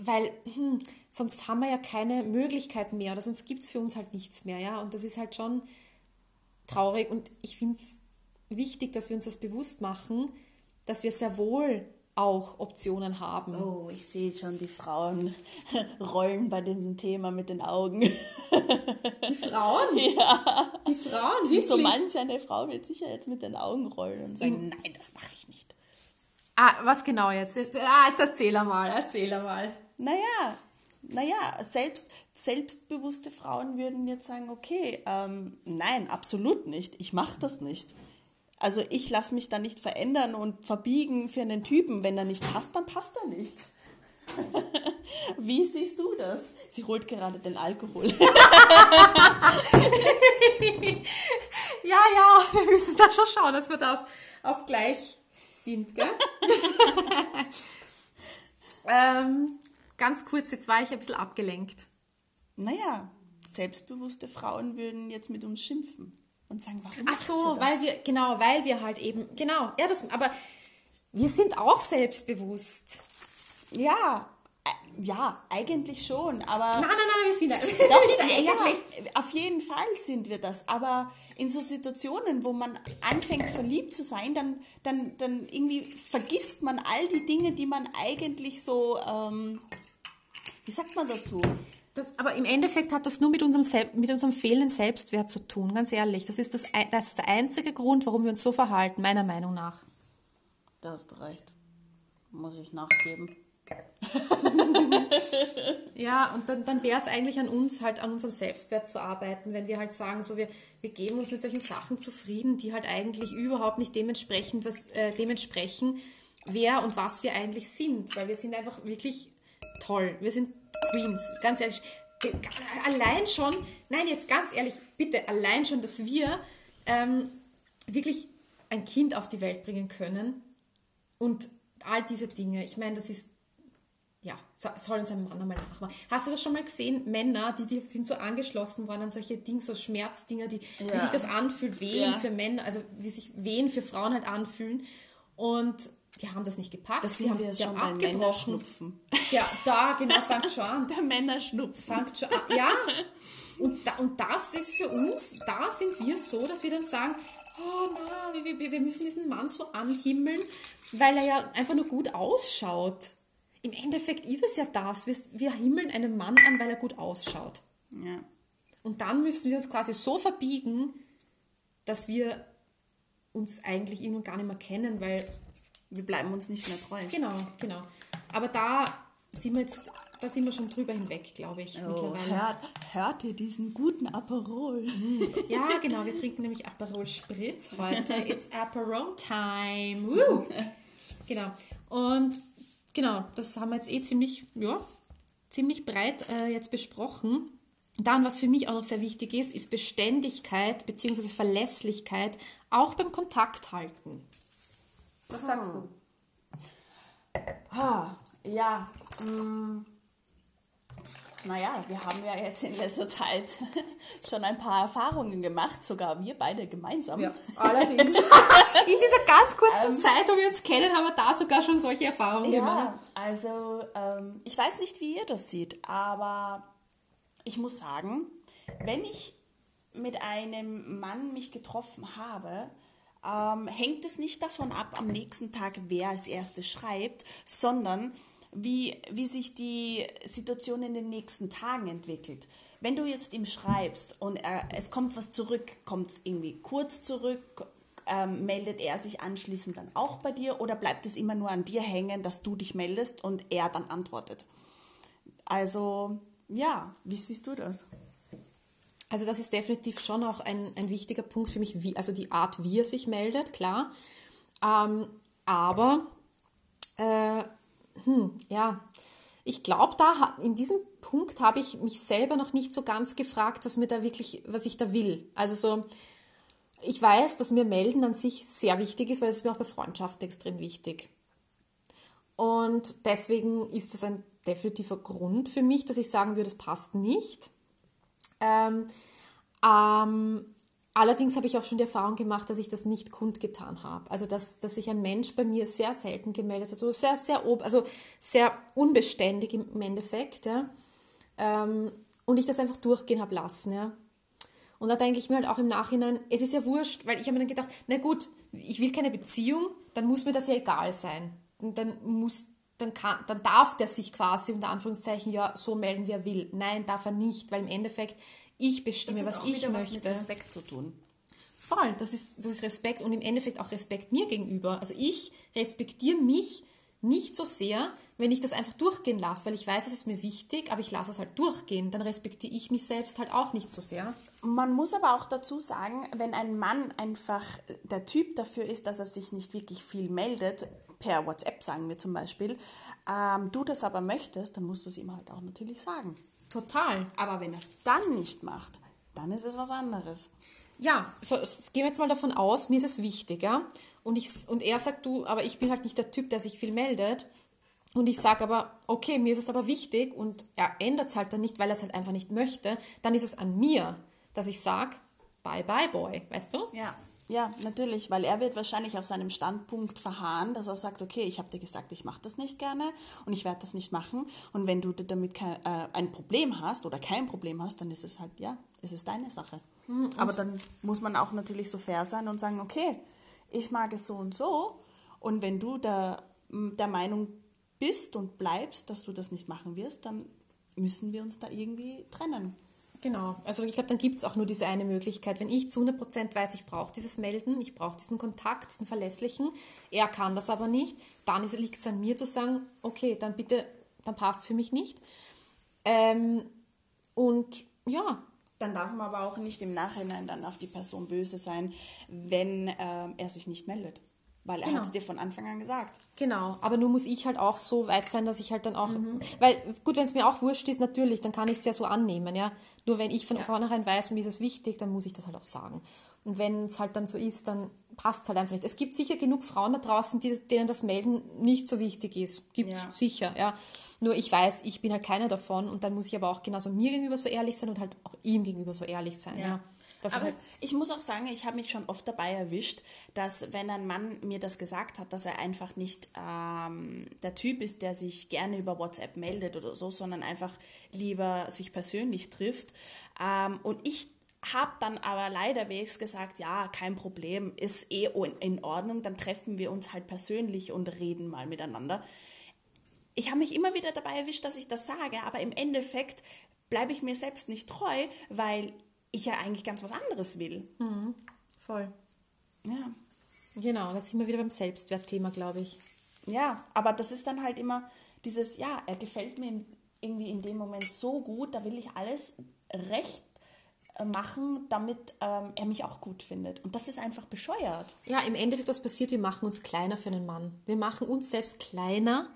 weil hm, sonst haben wir ja keine Möglichkeit mehr oder sonst gibt es für uns halt nichts mehr, ja. Und das ist halt schon traurig und ich finde es wichtig, dass wir uns das bewusst machen, dass wir sehr wohl auch Optionen haben.
Oh, ich sehe schon die Frauen rollen bei diesem Thema mit den Augen.
Die Frauen?
Ja.
Die Frauen,
wirklich? So manch eine Frau wird sicher jetzt mit den Augen rollen und sagen, mhm. nein, das mache ich nicht.
Ah, was genau jetzt? Ah, jetzt erzähl mal, erzähl mal.
Naja, naja, selbst, selbstbewusste Frauen würden jetzt sagen, okay, ähm, nein, absolut nicht, ich mache das nicht. Also ich lasse mich da nicht verändern und verbiegen für einen Typen. Wenn er nicht passt, dann passt er nicht. Wie siehst du das? Sie holt gerade den Alkohol. ja,
ja, wir müssen da schon schauen, dass wir da auf, auf gleich sind, gell? ähm, ganz kurz, jetzt war ich ein bisschen abgelenkt.
Naja, selbstbewusste Frauen würden jetzt mit uns schimpfen und sagen, warum
Ach so, weil wir, genau, weil wir halt eben, genau, ja, das, aber wir sind auch selbstbewusst.
Ja, äh, ja, eigentlich schon, aber.
Nein, nein, nein, wir sind.
Doch. Ja, auf jeden Fall sind wir das. Aber in so Situationen, wo man anfängt verliebt zu sein, dann, dann, dann irgendwie vergisst man all die Dinge, die man eigentlich so, ähm, wie sagt man dazu?
Das, aber im Endeffekt hat das nur mit unserem, mit unserem fehlenden Selbstwert zu tun, ganz ehrlich. Das ist, das, das ist der einzige Grund, warum wir uns so verhalten, meiner Meinung nach.
Da hast du recht. Muss ich nachgeben.
ja, und dann, dann wäre es eigentlich an uns, halt an unserem Selbstwert zu arbeiten, wenn wir halt sagen, so wir, wir geben uns mit solchen Sachen zufrieden, die halt eigentlich überhaupt nicht dementsprechend was, äh, dementsprechend, wer und was wir eigentlich sind. Weil wir sind einfach wirklich toll. Wir sind Queens, ganz ehrlich. Allein schon, nein, jetzt ganz ehrlich, bitte, allein schon, dass wir ähm, wirklich ein Kind auf die Welt bringen können und all diese Dinge. Ich meine, das ist, ja, soll uns ein Mann einmal nachmachen. Hast du das schon mal gesehen? Männer, die, die sind so angeschlossen worden an solche Dinge, so Schmerzdinger, die, ja. wie sich das anfühlt, Wehen ja. für Männer, also wie sich Wehen für Frauen halt anfühlen. Und die haben das nicht gepackt.
Das
die
haben wir schon beim Männerschnupfen.
Ja, da genau fängt schon an.
Der Männerschnupfen.
Fängt schon an. Ja. Und, da, und das ist für uns, da sind wir so, dass wir dann sagen, oh na, wir, wir, wir müssen diesen Mann so anhimmeln, weil er ja einfach nur gut ausschaut. Im Endeffekt ist es ja das. Wir, wir himmeln einen Mann an, weil er gut ausschaut.
Ja.
Und dann müssen wir uns quasi so verbiegen, dass wir uns eigentlich ihn und gar nicht mehr kennen, weil
wir bleiben uns nicht mehr treu.
Genau, genau. Aber da sind wir jetzt, da sind wir schon drüber hinweg, glaube ich,
oh, mittlerweile. Hört, hört ihr diesen guten Aperol?
Ja, genau, wir trinken nämlich Aperol Spritz heute. It's Aperol Time. Woo! Genau. Und genau, das haben wir jetzt eh ziemlich, ja, ziemlich breit äh, jetzt besprochen. Dann, was für mich auch noch sehr wichtig ist, ist Beständigkeit bzw. Verlässlichkeit auch beim Kontakt halten. Was hm. sagst du?
Ah, ja. Hm. Naja, wir haben ja jetzt in letzter Zeit schon ein paar Erfahrungen gemacht, sogar wir beide gemeinsam. Ja,
allerdings. in dieser ganz kurzen ähm, Zeit, wo wir uns kennen, haben wir da sogar schon solche Erfahrungen ja, gemacht.
Also, ähm, ich weiß nicht, wie ihr das seht, aber ich muss sagen, wenn ich mit einem Mann mich getroffen habe, ähm, hängt es nicht davon ab am nächsten Tag, wer als erstes schreibt, sondern wie, wie sich die Situation in den nächsten Tagen entwickelt. Wenn du jetzt ihm schreibst und er, es kommt was zurück, kommt es irgendwie kurz zurück, ähm, meldet er sich anschließend dann auch bei dir oder bleibt es immer nur an dir hängen, dass du dich meldest und er dann antwortet? Also ja, wie siehst du das?
Also das ist definitiv schon auch ein, ein wichtiger Punkt für mich, wie, also die Art, wie er sich meldet, klar. Ähm, aber äh, hm, ja, ich glaube, da in diesem Punkt habe ich mich selber noch nicht so ganz gefragt, was mir da wirklich, was ich da will. Also so, ich weiß, dass mir Melden an sich sehr wichtig ist, weil es mir auch bei Freundschaften extrem wichtig. Und deswegen ist das ein definitiver Grund für mich, dass ich sagen würde, es passt nicht. Ähm, ähm, allerdings habe ich auch schon die Erfahrung gemacht, dass ich das nicht kundgetan habe. Also dass, dass sich ein Mensch bei mir sehr selten gemeldet hat, also sehr, sehr, also sehr unbeständig im Endeffekt. Ja. Ähm, und ich das einfach durchgehen habe lassen. Ja. Und da denke ich mir halt auch im Nachhinein, es ist ja wurscht, weil ich habe mir dann gedacht, na gut, ich will keine Beziehung, dann muss mir das ja egal sein. Und dann muss dann, kann, dann darf der sich quasi unter Anführungszeichen ja so melden, wie er will. Nein, darf er nicht, weil im Endeffekt ich bestimme, was ich möchte. Was mit
Respekt zu tun.
Voll, das ist, das ist Respekt und im Endeffekt auch Respekt mir gegenüber. Also ich respektiere mich nicht so sehr, wenn ich das einfach durchgehen lasse, weil ich weiß, es ist mir wichtig, aber ich lasse es halt durchgehen. Dann respektiere ich mich selbst halt auch nicht so sehr.
Man muss aber auch dazu sagen, wenn ein Mann einfach der Typ dafür ist, dass er sich nicht wirklich viel meldet, per WhatsApp sagen wir zum Beispiel, ähm, du das aber möchtest, dann musst du es ihm halt auch natürlich sagen.
Total.
Aber wenn er es dann nicht macht, dann ist es was anderes.
Ja, so, gehen wir jetzt mal davon aus, mir ist es wichtig, ja? Und, ich, und er sagt, du, aber ich bin halt nicht der Typ, der sich viel meldet. Und ich sage aber, okay, mir ist es aber wichtig und er ändert es halt dann nicht, weil er es halt einfach nicht möchte, dann ist es an mir, dass ich sage, bye bye boy, weißt du?
Ja. Ja, natürlich, weil er wird wahrscheinlich auf seinem Standpunkt verharren, dass er sagt, okay, ich habe dir gesagt, ich mache das nicht gerne und ich werde das nicht machen. Und wenn du damit kein, äh, ein Problem hast oder kein Problem hast, dann ist es halt, ja, es ist deine Sache. Mhm. Aber dann muss man auch natürlich so fair sein und sagen, okay, ich mag es so und so. Und wenn du der, der Meinung bist und bleibst, dass du das nicht machen wirst, dann müssen wir uns da irgendwie trennen.
Genau, also ich glaube, dann gibt es auch nur diese eine Möglichkeit. Wenn ich zu 100% weiß, ich brauche dieses Melden, ich brauche diesen Kontakt, diesen verlässlichen, er kann das aber nicht, dann liegt es an mir zu sagen, okay, dann bitte, dann passt für mich nicht. Ähm, und ja.
Dann darf man aber auch nicht im Nachhinein dann auf die Person böse sein, wenn ähm, er sich nicht meldet. Weil er genau. hat es dir von Anfang an gesagt.
Genau, aber nur muss ich halt auch so weit sein, dass ich halt dann auch, mhm. weil gut, wenn es mir auch wurscht ist, natürlich, dann kann ich es ja so annehmen, ja. Nur wenn ich von ja. vornherein weiß, mir ist es wichtig, dann muss ich das halt auch sagen. Und wenn es halt dann so ist, dann passt es halt einfach nicht. Es gibt sicher genug Frauen da draußen, die, denen das Melden nicht so wichtig ist. Gibt ja. sicher, ja. Nur ich weiß, ich bin halt keiner davon und dann muss ich aber auch genauso mir gegenüber so ehrlich sein und halt auch ihm gegenüber so ehrlich sein, ja. ja.
Das Aber halt ich muss auch sagen, ich habe mich schon oft dabei erwischt, dass wenn ein Mann mir das gesagt hat, dass er einfach nicht ähm, der Typ ist, der sich gerne über WhatsApp meldet oder so, sondern einfach lieber sich persönlich trifft. Ähm, und ich habe dann aber leider wegs gesagt, ja, kein Problem, ist eh in Ordnung, dann treffen wir uns halt persönlich und reden mal miteinander. Ich habe mich immer wieder dabei erwischt, dass ich das sage, aber im Endeffekt bleibe ich mir selbst nicht treu, weil ich ja eigentlich ganz was anderes will.
Mhm. Voll. Ja. Genau, da sind wir wieder beim Selbstwertthema, glaube ich.
Ja, aber das ist dann halt immer dieses, ja, er gefällt mir irgendwie in dem Moment so gut, da will ich alles recht äh, machen, damit ähm, er mich auch gut findet. Und das ist einfach bescheuert.
Ja, im Endeffekt, was passiert, wir machen uns kleiner für einen Mann. Wir machen uns selbst kleiner,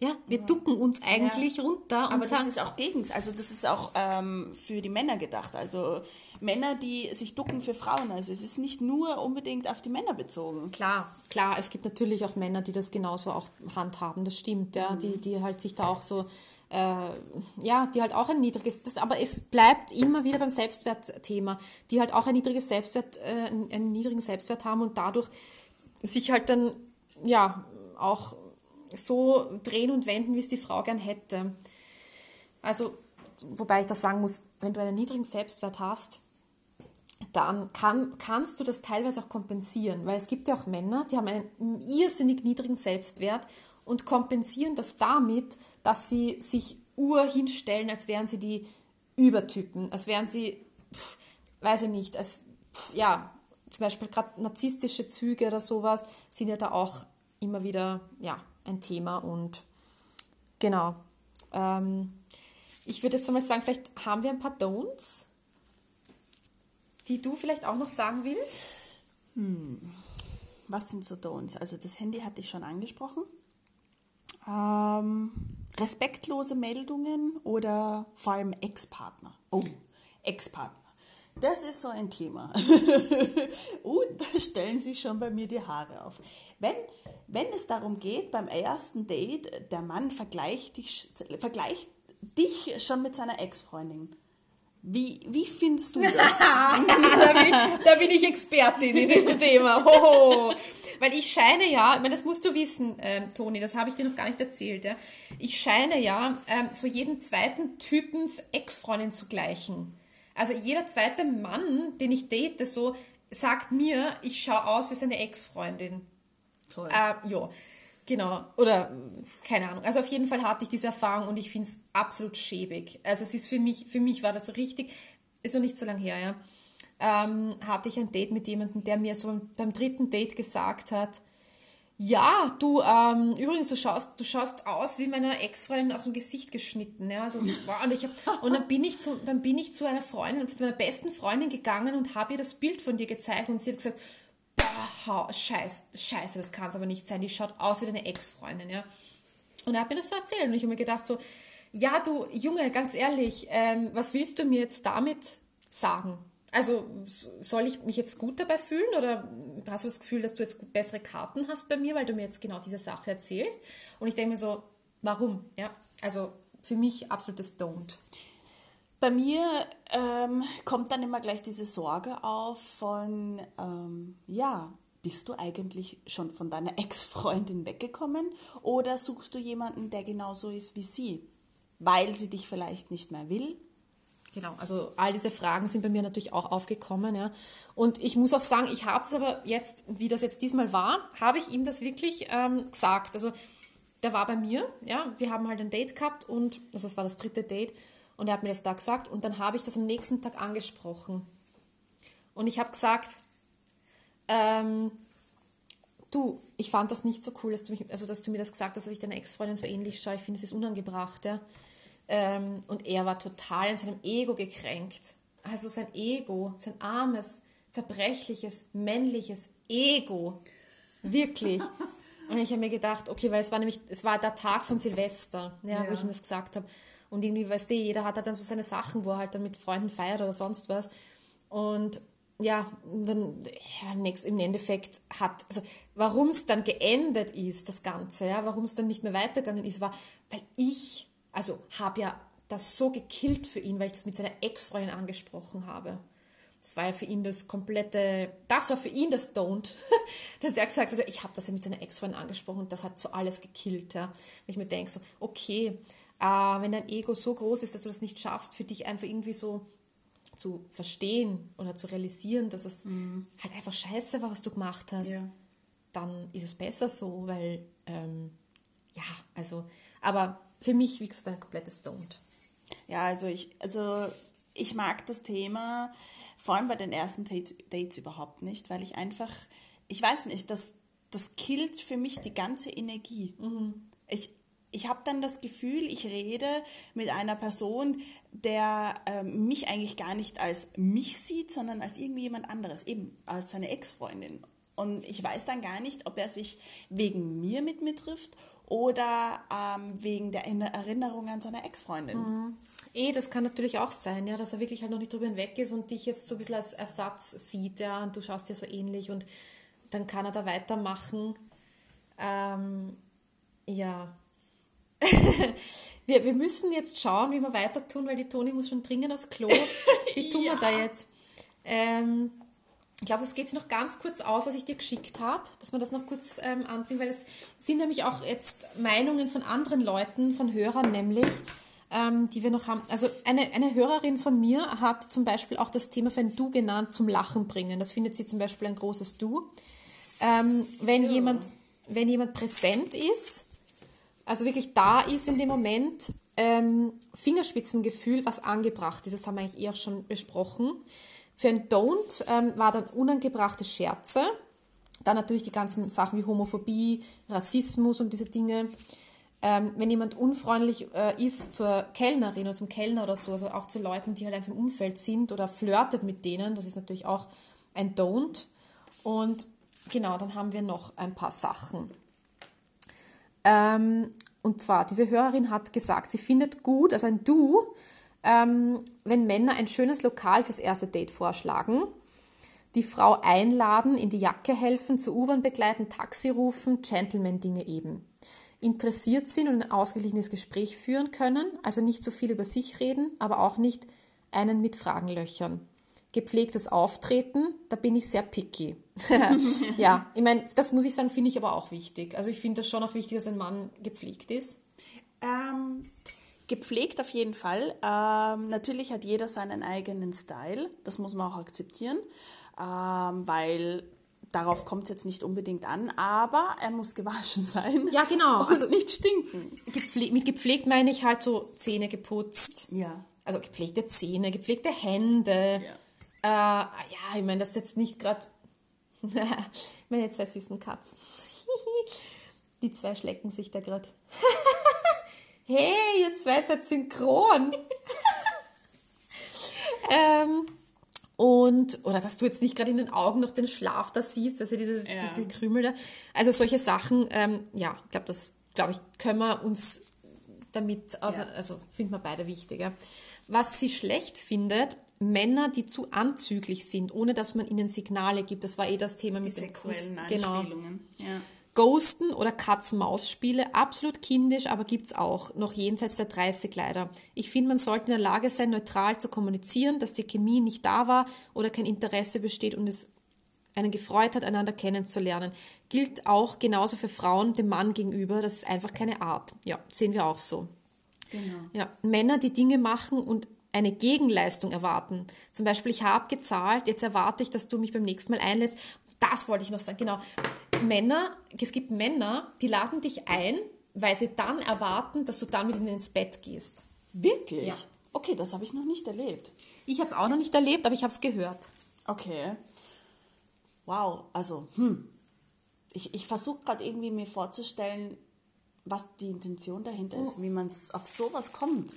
ja, wir ja. ducken uns eigentlich ja. runter.
Aber das ist auch gegen, also das ist auch ähm, für die Männer gedacht. Also Männer, die sich ducken für Frauen. Also es ist nicht nur unbedingt auf die Männer bezogen.
Klar, klar, es gibt natürlich auch Männer, die das genauso auch handhaben, das stimmt, ja, mhm. die, die halt sich da auch so, äh, ja, die halt auch ein niedriges, das, aber es bleibt immer wieder beim Selbstwertthema, die halt auch ein niedriges Selbstwert, äh, einen niedrigen Selbstwert haben und dadurch sich halt dann, ja, auch so drehen und wenden, wie es die Frau gern hätte. Also, wobei ich da sagen muss, wenn du einen niedrigen Selbstwert hast, dann kann, kannst du das teilweise auch kompensieren, weil es gibt ja auch Männer, die haben einen irrsinnig niedrigen Selbstwert und kompensieren das damit, dass sie sich ur hinstellen, als wären sie die Übertypen, als wären sie, pff, weiß ich nicht, als, pff, ja, zum Beispiel gerade narzisstische Züge oder sowas sind ja da auch immer wieder, ja, ein Thema und genau. Ähm, ich würde jetzt einmal sagen, vielleicht haben wir ein paar Don'ts die du vielleicht auch noch sagen willst?
Hm. Was sind so Don'ts? Also das Handy hatte ich schon angesprochen. Ähm, respektlose Meldungen oder vor allem Ex-Partner. Oh, Ex-Partner. Das ist so ein Thema. Und da stellen sich schon bei mir die Haare auf. Wenn, wenn es darum geht, beim ersten Date, der Mann vergleicht dich, vergleicht dich schon mit seiner Ex-Freundin wie, wie findest du das?
da, bin ich, da, bin ich, Expertin in diesem Thema. Hoho. Weil ich scheine ja, ich meine, das musst du wissen, ähm, Toni, das habe ich dir noch gar nicht erzählt. Ja? Ich scheine ja ähm, so jeden zweiten Typens Ex-Freundin zu gleichen. Also jeder zweite Mann, den ich date, so sagt mir, ich schaue aus wie seine Ex-Freundin. Toll. Äh, ja. Genau, oder keine Ahnung. Also auf jeden Fall hatte ich diese Erfahrung und ich finde es absolut schäbig. Also es ist für mich, für mich war das richtig, ist noch nicht so lange her, ja. Ähm, hatte ich ein Date mit jemandem, der mir so beim dritten Date gesagt hat, ja, du, ähm, übrigens, du schaust, du schaust aus wie meiner Ex-Freundin aus dem Gesicht geschnitten. Ja? Also, und, ich hab, und dann bin ich zu, dann bin ich zu einer Freundin, zu meiner besten Freundin gegangen und habe ihr das Bild von dir gezeigt und sie hat gesagt, boah, scheiße, das kann es aber nicht sein, die schaut aus wie deine Ex-Freundin, ja. Und er hat mir das so erzählt und ich habe mir gedacht so, ja, du Junge, ganz ehrlich, ähm, was willst du mir jetzt damit sagen? Also soll ich mich jetzt gut dabei fühlen oder hast du das Gefühl, dass du jetzt bessere Karten hast bei mir, weil du mir jetzt genau diese Sache erzählst? Und ich denke mir so, warum? Ja, also für mich absolutes Don't.
Bei mir ähm, kommt dann immer gleich diese Sorge auf von, ähm, ja, bist du eigentlich schon von deiner Ex-Freundin weggekommen oder suchst du jemanden, der genauso ist wie sie, weil sie dich vielleicht nicht mehr will?
Genau, also all diese Fragen sind bei mir natürlich auch aufgekommen, ja. Und ich muss auch sagen, ich habe es aber jetzt, wie das jetzt diesmal war, habe ich ihm das wirklich ähm, gesagt. Also der war bei mir, ja, wir haben halt ein Date gehabt und, also das war das dritte Date und er hat mir das da gesagt und dann habe ich das am nächsten Tag angesprochen. Und ich habe gesagt, ähm, du, ich fand das nicht so cool, dass du, mich, also, dass du mir das gesagt hast, dass ich deiner Ex-Freundin so ähnlich schaue. Ich finde, es ist unangebracht. Ja? Ähm, und er war total in seinem Ego gekränkt. Also sein Ego, sein armes, zerbrechliches, männliches Ego. Wirklich. Und ich habe mir gedacht, okay, weil es war nämlich, es war der Tag von Silvester, ja, ja. wo ich ihm das gesagt habe. Und irgendwie, weißt du, jeder hat halt dann so seine Sachen, wo er halt dann mit Freunden feiert oder sonst was. Und ja, dann ja, im Endeffekt hat, also warum es dann geendet ist, das Ganze, ja, warum es dann nicht mehr weitergegangen ist, war, weil ich, also habe ja das so gekillt für ihn, weil ich das mit seiner Ex-Freundin angesprochen habe. Das war ja für ihn das komplette, das war für ihn das Don't, dass er gesagt hat, ich habe das ja mit seiner Ex-Freundin angesprochen und das hat so alles gekillt. Ja. Wenn ich mir denke, so, okay, äh, wenn dein Ego so groß ist, dass du das nicht schaffst, für dich einfach irgendwie so zu verstehen oder zu realisieren, dass es mhm. halt einfach scheiße war, was du gemacht hast, ja. dann ist es besser so, weil, ähm, ja, also, aber für mich, wie gesagt, ein komplettes Don't.
Ja, also ich, also ich mag das Thema, vor allem bei den ersten Dates, Dates überhaupt nicht, weil ich einfach, ich weiß nicht, das, das killt für mich die ganze Energie. Mhm. Ich, ich habe dann das Gefühl, ich rede mit einer Person, der ähm, mich eigentlich gar nicht als mich sieht, sondern als irgendwie jemand anderes, eben als seine Ex-Freundin. Und ich weiß dann gar nicht, ob er sich wegen mir mit mir trifft oder ähm, wegen der Erinnerung an seine Ex-Freundin.
Mhm. Eh, das kann natürlich auch sein, ja, dass er wirklich halt noch nicht drüber hinweg ist und dich jetzt so ein bisschen als Ersatz sieht, ja, und du schaust dir so ähnlich und dann kann er da weitermachen. Ähm, ja, wir, wir müssen jetzt schauen, wie wir weiter tun, weil die Toni muss schon dringend aufs Klo. Wie tun ja. wir da jetzt? Ähm, ich glaube, das geht sich noch ganz kurz aus, was ich dir geschickt habe, dass man das noch kurz ähm, anbringen, weil es sind nämlich auch jetzt Meinungen von anderen Leuten, von Hörern nämlich, ähm, die wir noch haben. Also eine, eine Hörerin von mir hat zum Beispiel auch das Thema für ein Du genannt zum Lachen bringen. Das findet sie zum Beispiel ein großes Du. Ähm, wenn,
So.
jemand, wenn jemand präsent ist, also wirklich da ist in dem Moment, ähm, Fingerspitzengefühl, was angebracht ist, das haben wir eigentlich eher schon besprochen. Für ein Don't ähm, war dann unangebrachte Scherze, dann natürlich die ganzen Sachen wie Homophobie, Rassismus und diese Dinge. Ähm, wenn jemand unfreundlich äh, ist zur Kellnerin oder zum Kellner oder so, also auch zu Leuten, die halt einfach im Umfeld sind oder flirtet mit denen, das ist natürlich auch ein Don't. Und genau, dann haben wir noch ein paar Sachen. Ähm, und zwar, diese Hörerin hat gesagt, sie findet gut, also ein Du, ähm, wenn Männer ein schönes Lokal fürs erste Date vorschlagen, die Frau einladen, in die Jacke helfen, zur U-Bahn begleiten, Taxi rufen, Gentleman-Dinge eben. Interessiert sind und ein ausgeglichenes Gespräch führen können, also nicht so viel über sich reden, aber auch nicht einen mit Fragen löchern. Gepflegtes Auftreten, da bin ich sehr picky. ja, ich meine, das muss ich sagen, finde ich aber auch wichtig. Also ich finde das schon auch wichtig, dass ein Mann gepflegt ist.
Ähm, gepflegt auf jeden Fall. Ähm, natürlich hat jeder seinen eigenen Style. Das muss man auch akzeptieren, ähm, weil darauf kommt es jetzt nicht unbedingt an, aber er muss gewaschen sein.
Ja, genau.
Also nicht stinken.
Gepfle mit gepflegt meine ich halt so Zähne geputzt.
Ja.
Also gepflegte Zähne, gepflegte Hände. Äh, ja, ich meine, das ist jetzt nicht gerade. Meine zwei süßen Katzen. Die zwei schlecken sich da gerade. hey, ihr zwei seid synchron. ähm, und, oder dass du jetzt nicht gerade in den Augen noch den Schlaf da siehst, also dieses,
Ja.
diese Krümel da. Also solche Sachen, ähm, ja, ich glaube, das, glaube ich, können wir uns damit, also,
Ja.
also finden wir beide wichtiger. Was sie schlecht findet, Männer, die zu anzüglich sind, ohne dass man ihnen Signale gibt. Das war eh das Thema
Die
mit dem
sexuellen
Kuss. Genau.
Anspielungen. Ja.
Ghosten oder Katz-Maus-Spiele, absolut kindisch, aber gibt's auch, noch jenseits der 30 leider. Ich finde, man sollte in der Lage sein, neutral zu kommunizieren, dass die Chemie nicht da war oder kein Interesse besteht und es einen gefreut hat, einander kennenzulernen. Gilt auch genauso für Frauen dem Mann gegenüber, das ist einfach keine Art. Ja, sehen wir auch so.
Genau.
Ja, Männer, die Dinge machen und eine Gegenleistung erwarten. Zum Beispiel, ich habe gezahlt, jetzt erwarte ich, dass du mich beim nächsten Mal einlädst. Das wollte ich noch sagen. Genau. Männer, es gibt Männer, die laden dich ein, weil sie dann erwarten, dass du dann mit ihnen ins Bett gehst.
Wirklich?
Ja.
Okay, das habe ich noch nicht erlebt.
Ich habe es auch noch nicht erlebt, aber ich habe es gehört.
Okay. Wow, also, hm. Ich, ich versuche gerade irgendwie mir vorzustellen, was die Intention dahinter ist, wie man auf sowas kommt.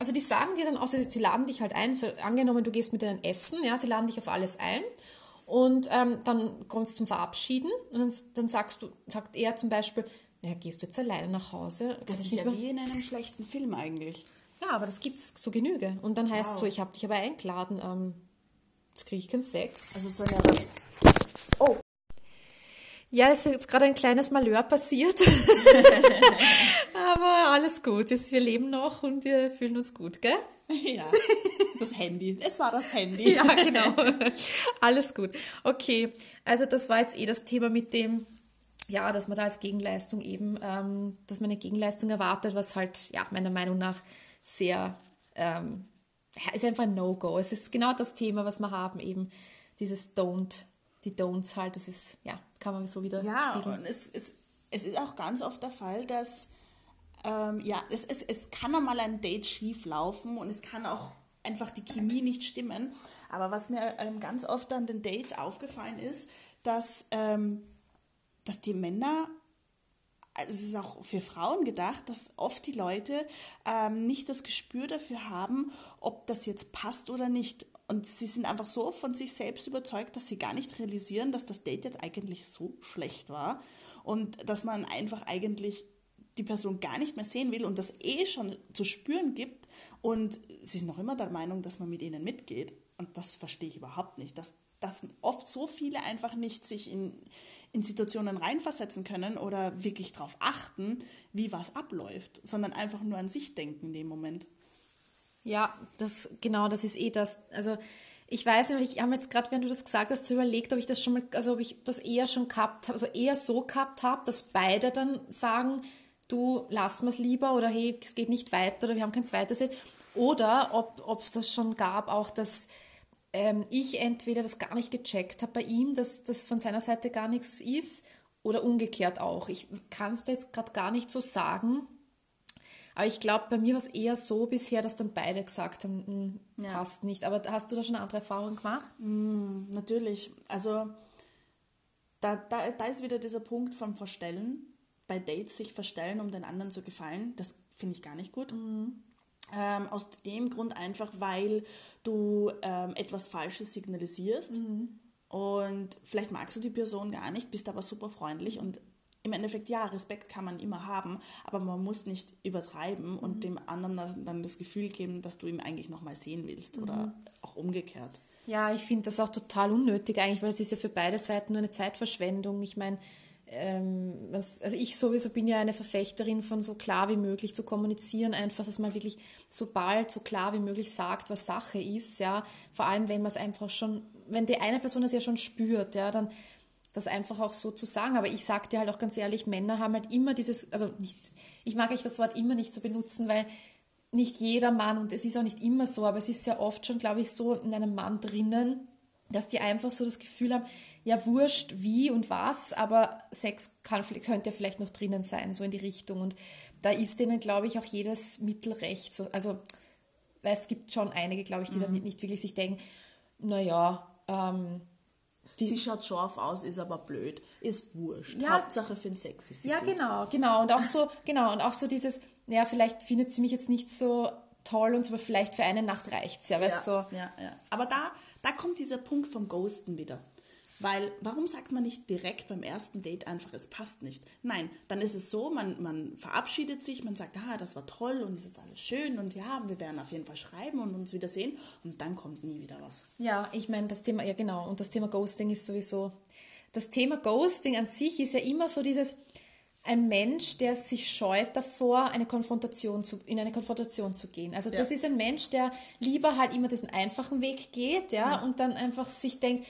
Also die sagen dir dann auch, sie sie laden dich halt ein, so, angenommen du gehst mit denen essen, ja, sie laden dich auf alles ein und ähm, dann kommst du zum Verabschieden und dann, dann sagst du, sagt er zum Beispiel, naja, gehst du jetzt alleine nach Hause?
Das ist ja wie in einem schlechten Film eigentlich.
Ja, aber das gibt's so Genüge. Und dann heißt es
Wow.
so, ich habe dich aber eingeladen, ähm, jetzt kriege ich keinen Sex.
Also so eine
Ja, es ist jetzt gerade ein kleines Malheur passiert. aber alles gut. Jetzt, wir leben noch und wir fühlen uns gut, gell?
ja, das Handy. Es war das Handy.
Ja, genau. Alles gut. Okay, also das war jetzt eh das Thema mit dem, ja, dass man da als Gegenleistung eben, ähm, dass man eine Gegenleistung erwartet, was halt, ja, meiner Meinung nach sehr, ähm, ist einfach ein No-Go. Es ist genau das Thema, was wir haben, eben dieses Don't, die Don'ts halt, das ist, ja, kann man so wieder
Ja,
spiegeln.
und es, es, es ist auch ganz oft der Fall, dass ähm, ja, es, es, es kann einmal ein Date schief laufen und es kann auch einfach die Chemie nicht stimmen. Aber was mir ähm, ganz oft an den Dates aufgefallen ist, dass, ähm, dass die Männer, also es ist auch für Frauen gedacht, dass oft die Leute ähm, nicht das Gespür dafür haben, ob das jetzt passt oder nicht. Und sie sind einfach so von sich selbst überzeugt, dass sie gar nicht realisieren, dass das Date jetzt eigentlich so schlecht war und dass man einfach eigentlich die Person gar nicht mehr sehen will und das eh schon zu spüren gibt und sie sind noch immer der Meinung, dass man mit ihnen mitgeht. Und das verstehe ich überhaupt nicht, dass, dass oft so viele einfach nicht sich in, in Situationen reinversetzen können oder wirklich darauf achten, wie was abläuft, sondern einfach nur an sich denken in dem Moment.
Ja, das genau, das ist eh das. Also ich weiß nämlich, ich habe jetzt gerade, wenn du das gesagt hast, überlegt, ob ich das schon mal, also ob ich das eher schon gehabt habe, also eher so gehabt habe, dass beide dann sagen, du, lass es lieber oder hey, es geht nicht weiter oder wir haben kein zweites Date. Oder ob es das schon gab, auch dass ähm, ich entweder das gar nicht gecheckt habe bei ihm, dass das von seiner Seite gar nichts ist oder umgekehrt auch. Ich kann es jetzt gerade gar nicht so sagen. Aber ich glaube, bei mir war es eher so bisher, dass dann beide gesagt haben, hm, ja. passt nicht. Aber hast du da schon eine andere Erfahrung gemacht?
Mm, natürlich. Also da, da, da ist wieder dieser Punkt vom Verstellen. Bei Dates sich verstellen, um den anderen zu gefallen. Das finde ich gar nicht gut. Mhm. Ähm, aus dem Grund einfach, weil du ähm, etwas Falsches signalisierst. Mhm. Und vielleicht magst du die Person gar nicht, bist aber super freundlich und im Endeffekt, ja, Respekt kann man immer haben, aber man muss nicht übertreiben und mhm. dem anderen dann das Gefühl geben, dass du ihn eigentlich nochmal sehen willst mhm. oder auch umgekehrt.
Ja, ich finde das auch total unnötig eigentlich, weil es ist ja für beide Seiten nur eine Zeitverschwendung. Ich meine, ähm, also ich sowieso bin ja eine Verfechterin von so klar wie möglich zu kommunizieren, einfach, dass man wirklich so bald so klar wie möglich sagt, was Sache ist, ja. Vor allem, wenn man es einfach schon, wenn die eine Person das ja schon spürt, ja, dann das einfach auch so zu sagen. Aber ich sage dir halt auch ganz ehrlich, Männer haben halt immer dieses, also nicht, ich mag euch das Wort immer nicht so benutzen, weil nicht jeder Mann, und es ist auch nicht immer so, aber es ist sehr oft schon, glaube ich, so in einem Mann drinnen, dass die einfach so das Gefühl haben, ja, wurscht wie und was, aber Sex kann, könnte ja vielleicht noch drinnen sein, so in die Richtung. Und da ist denen, glaube ich, auch jedes Mittel recht. So, also, weil es gibt schon einige, glaube ich, die mhm. dann nicht wirklich sich denken, naja, ähm,
die, sie schaut scharf aus, ist aber blöd, ist wurscht. Ja, Hauptsache für den Sex ist
sie Ja, gut. genau, genau. Und auch so, genau, und auch so dieses, ja, vielleicht findet sie mich jetzt nicht so toll und so, aber vielleicht für eine Nacht reicht es ja, weißt
ja, so. Ja, ja. Aber da, da kommt dieser Punkt vom Ghosten wieder. Weil warum sagt man nicht direkt beim ersten Date einfach, es passt nicht? Nein, dann ist es so, man, man verabschiedet sich, man sagt, ah, das war toll und es ist alles schön und ja, wir werden auf jeden Fall schreiben und uns wiedersehen und dann kommt nie wieder was.
Ja, ich meine, das Thema, ja genau, und das Thema Ghosting ist sowieso, das Thema Ghosting an sich ist ja immer so dieses, ein Mensch, der sich scheut davor, eine Konfrontation zu, in eine Konfrontation zu gehen. Also ja. das ist ein Mensch, der lieber halt immer diesen einfachen Weg geht, ja, ja. und dann einfach sich denkt,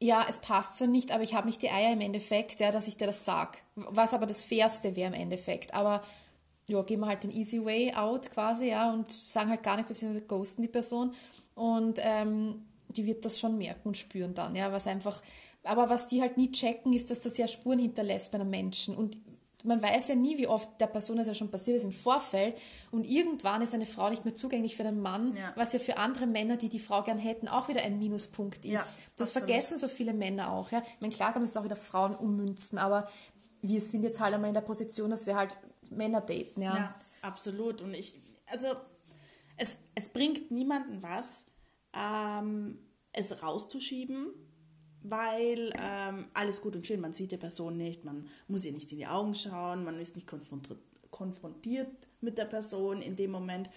ja, es passt zwar nicht, aber ich habe nicht die Eier im Endeffekt, ja, dass ich dir das sag. Was aber das Fairste wäre im Endeffekt. Aber ja, gehen wir halt den easy way out quasi, ja, und sagen halt gar nichts, beziehungsweise ghosten die Person. Und ähm, die wird das schon merken und spüren dann, ja, was einfach, aber was die halt nie checken, ist, dass das ja Spuren hinterlässt bei einem Menschen. Und man weiß ja nie, wie oft der Person das ja schon passiert ist im Vorfeld und irgendwann ist eine Frau nicht mehr zugänglich für einen Mann, ja. was ja für andere Männer, die die Frau gern hätten, auch wieder ein Minuspunkt ist. Ja, das absolut. vergessen so viele Männer auch. Ja. Ich meine, klar kann man es auch wieder Frauen ummünzen, aber wir sind jetzt halt einmal in der Position, dass wir halt Männer daten. Ja, ja
absolut. Und ich, also es, es bringt niemanden was, ähm, es rauszuschieben weil ähm, alles gut und schön, man sieht die Person nicht, man muss ihr nicht in die Augen schauen, man ist nicht konfrontiert mit der Person in dem Moment.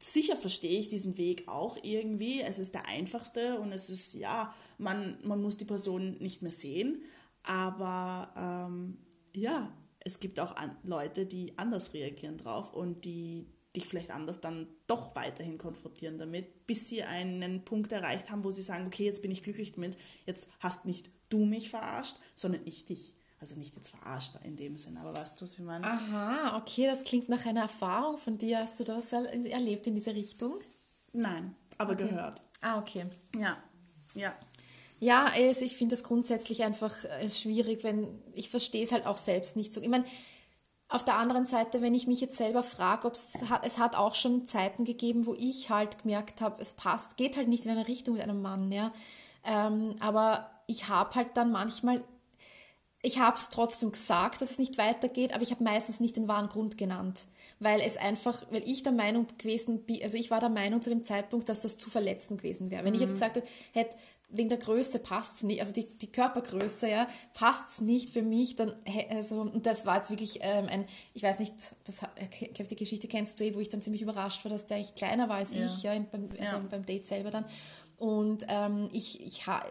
Sicher verstehe ich diesen Weg auch irgendwie. Es ist der einfachste und es ist, ja, man, man muss die Person nicht mehr sehen. Aber ähm, ja, es gibt auch Leute, die anders reagieren drauf und die dich vielleicht anders dann doch weiterhin konfrontieren damit, bis sie einen Punkt erreicht haben, wo sie sagen, okay, jetzt bin ich glücklich damit, jetzt hast nicht du mich verarscht, sondern ich dich. Also nicht jetzt verarscht in dem Sinn, aber weißt du, was ich meine?
Aha, okay, das klingt nach einer Erfahrung von dir. Hast du das erlebt in diese Richtung?
Nein, aber okay. gehört.
Ah, okay.
Ja, ja.
Ja, also ich finde das grundsätzlich einfach äh, schwierig, wenn ich verstehe es halt auch selbst nicht so. Ich meine, auf der anderen Seite, wenn ich mich jetzt selber frage, ob es hat, es hat auch schon Zeiten gegeben, wo ich halt gemerkt habe, es passt, geht halt nicht in eine Richtung mit einem Mann, ja. Ähm, aber ich habe halt dann manchmal, ich habe es trotzdem gesagt, dass es nicht weitergeht, aber ich habe meistens nicht den wahren Grund genannt, weil es einfach, weil ich der Meinung gewesen bin, also ich war der Meinung zu dem Zeitpunkt, dass das zu verletzend gewesen wäre. Wenn mhm. ich jetzt mhm. gesagt hätte wegen der Größe passt es nicht, also die, die Körpergröße, ja, passt es nicht für mich, dann, also, und das war jetzt wirklich ähm, ein, ich weiß nicht, das, ich glaube, die Geschichte kennst du eh, wo ich dann ziemlich überrascht war, dass der eigentlich kleiner war als ja. ich, ja, beim, also ja. beim Date selber dann. Und ähm, ich, ich habe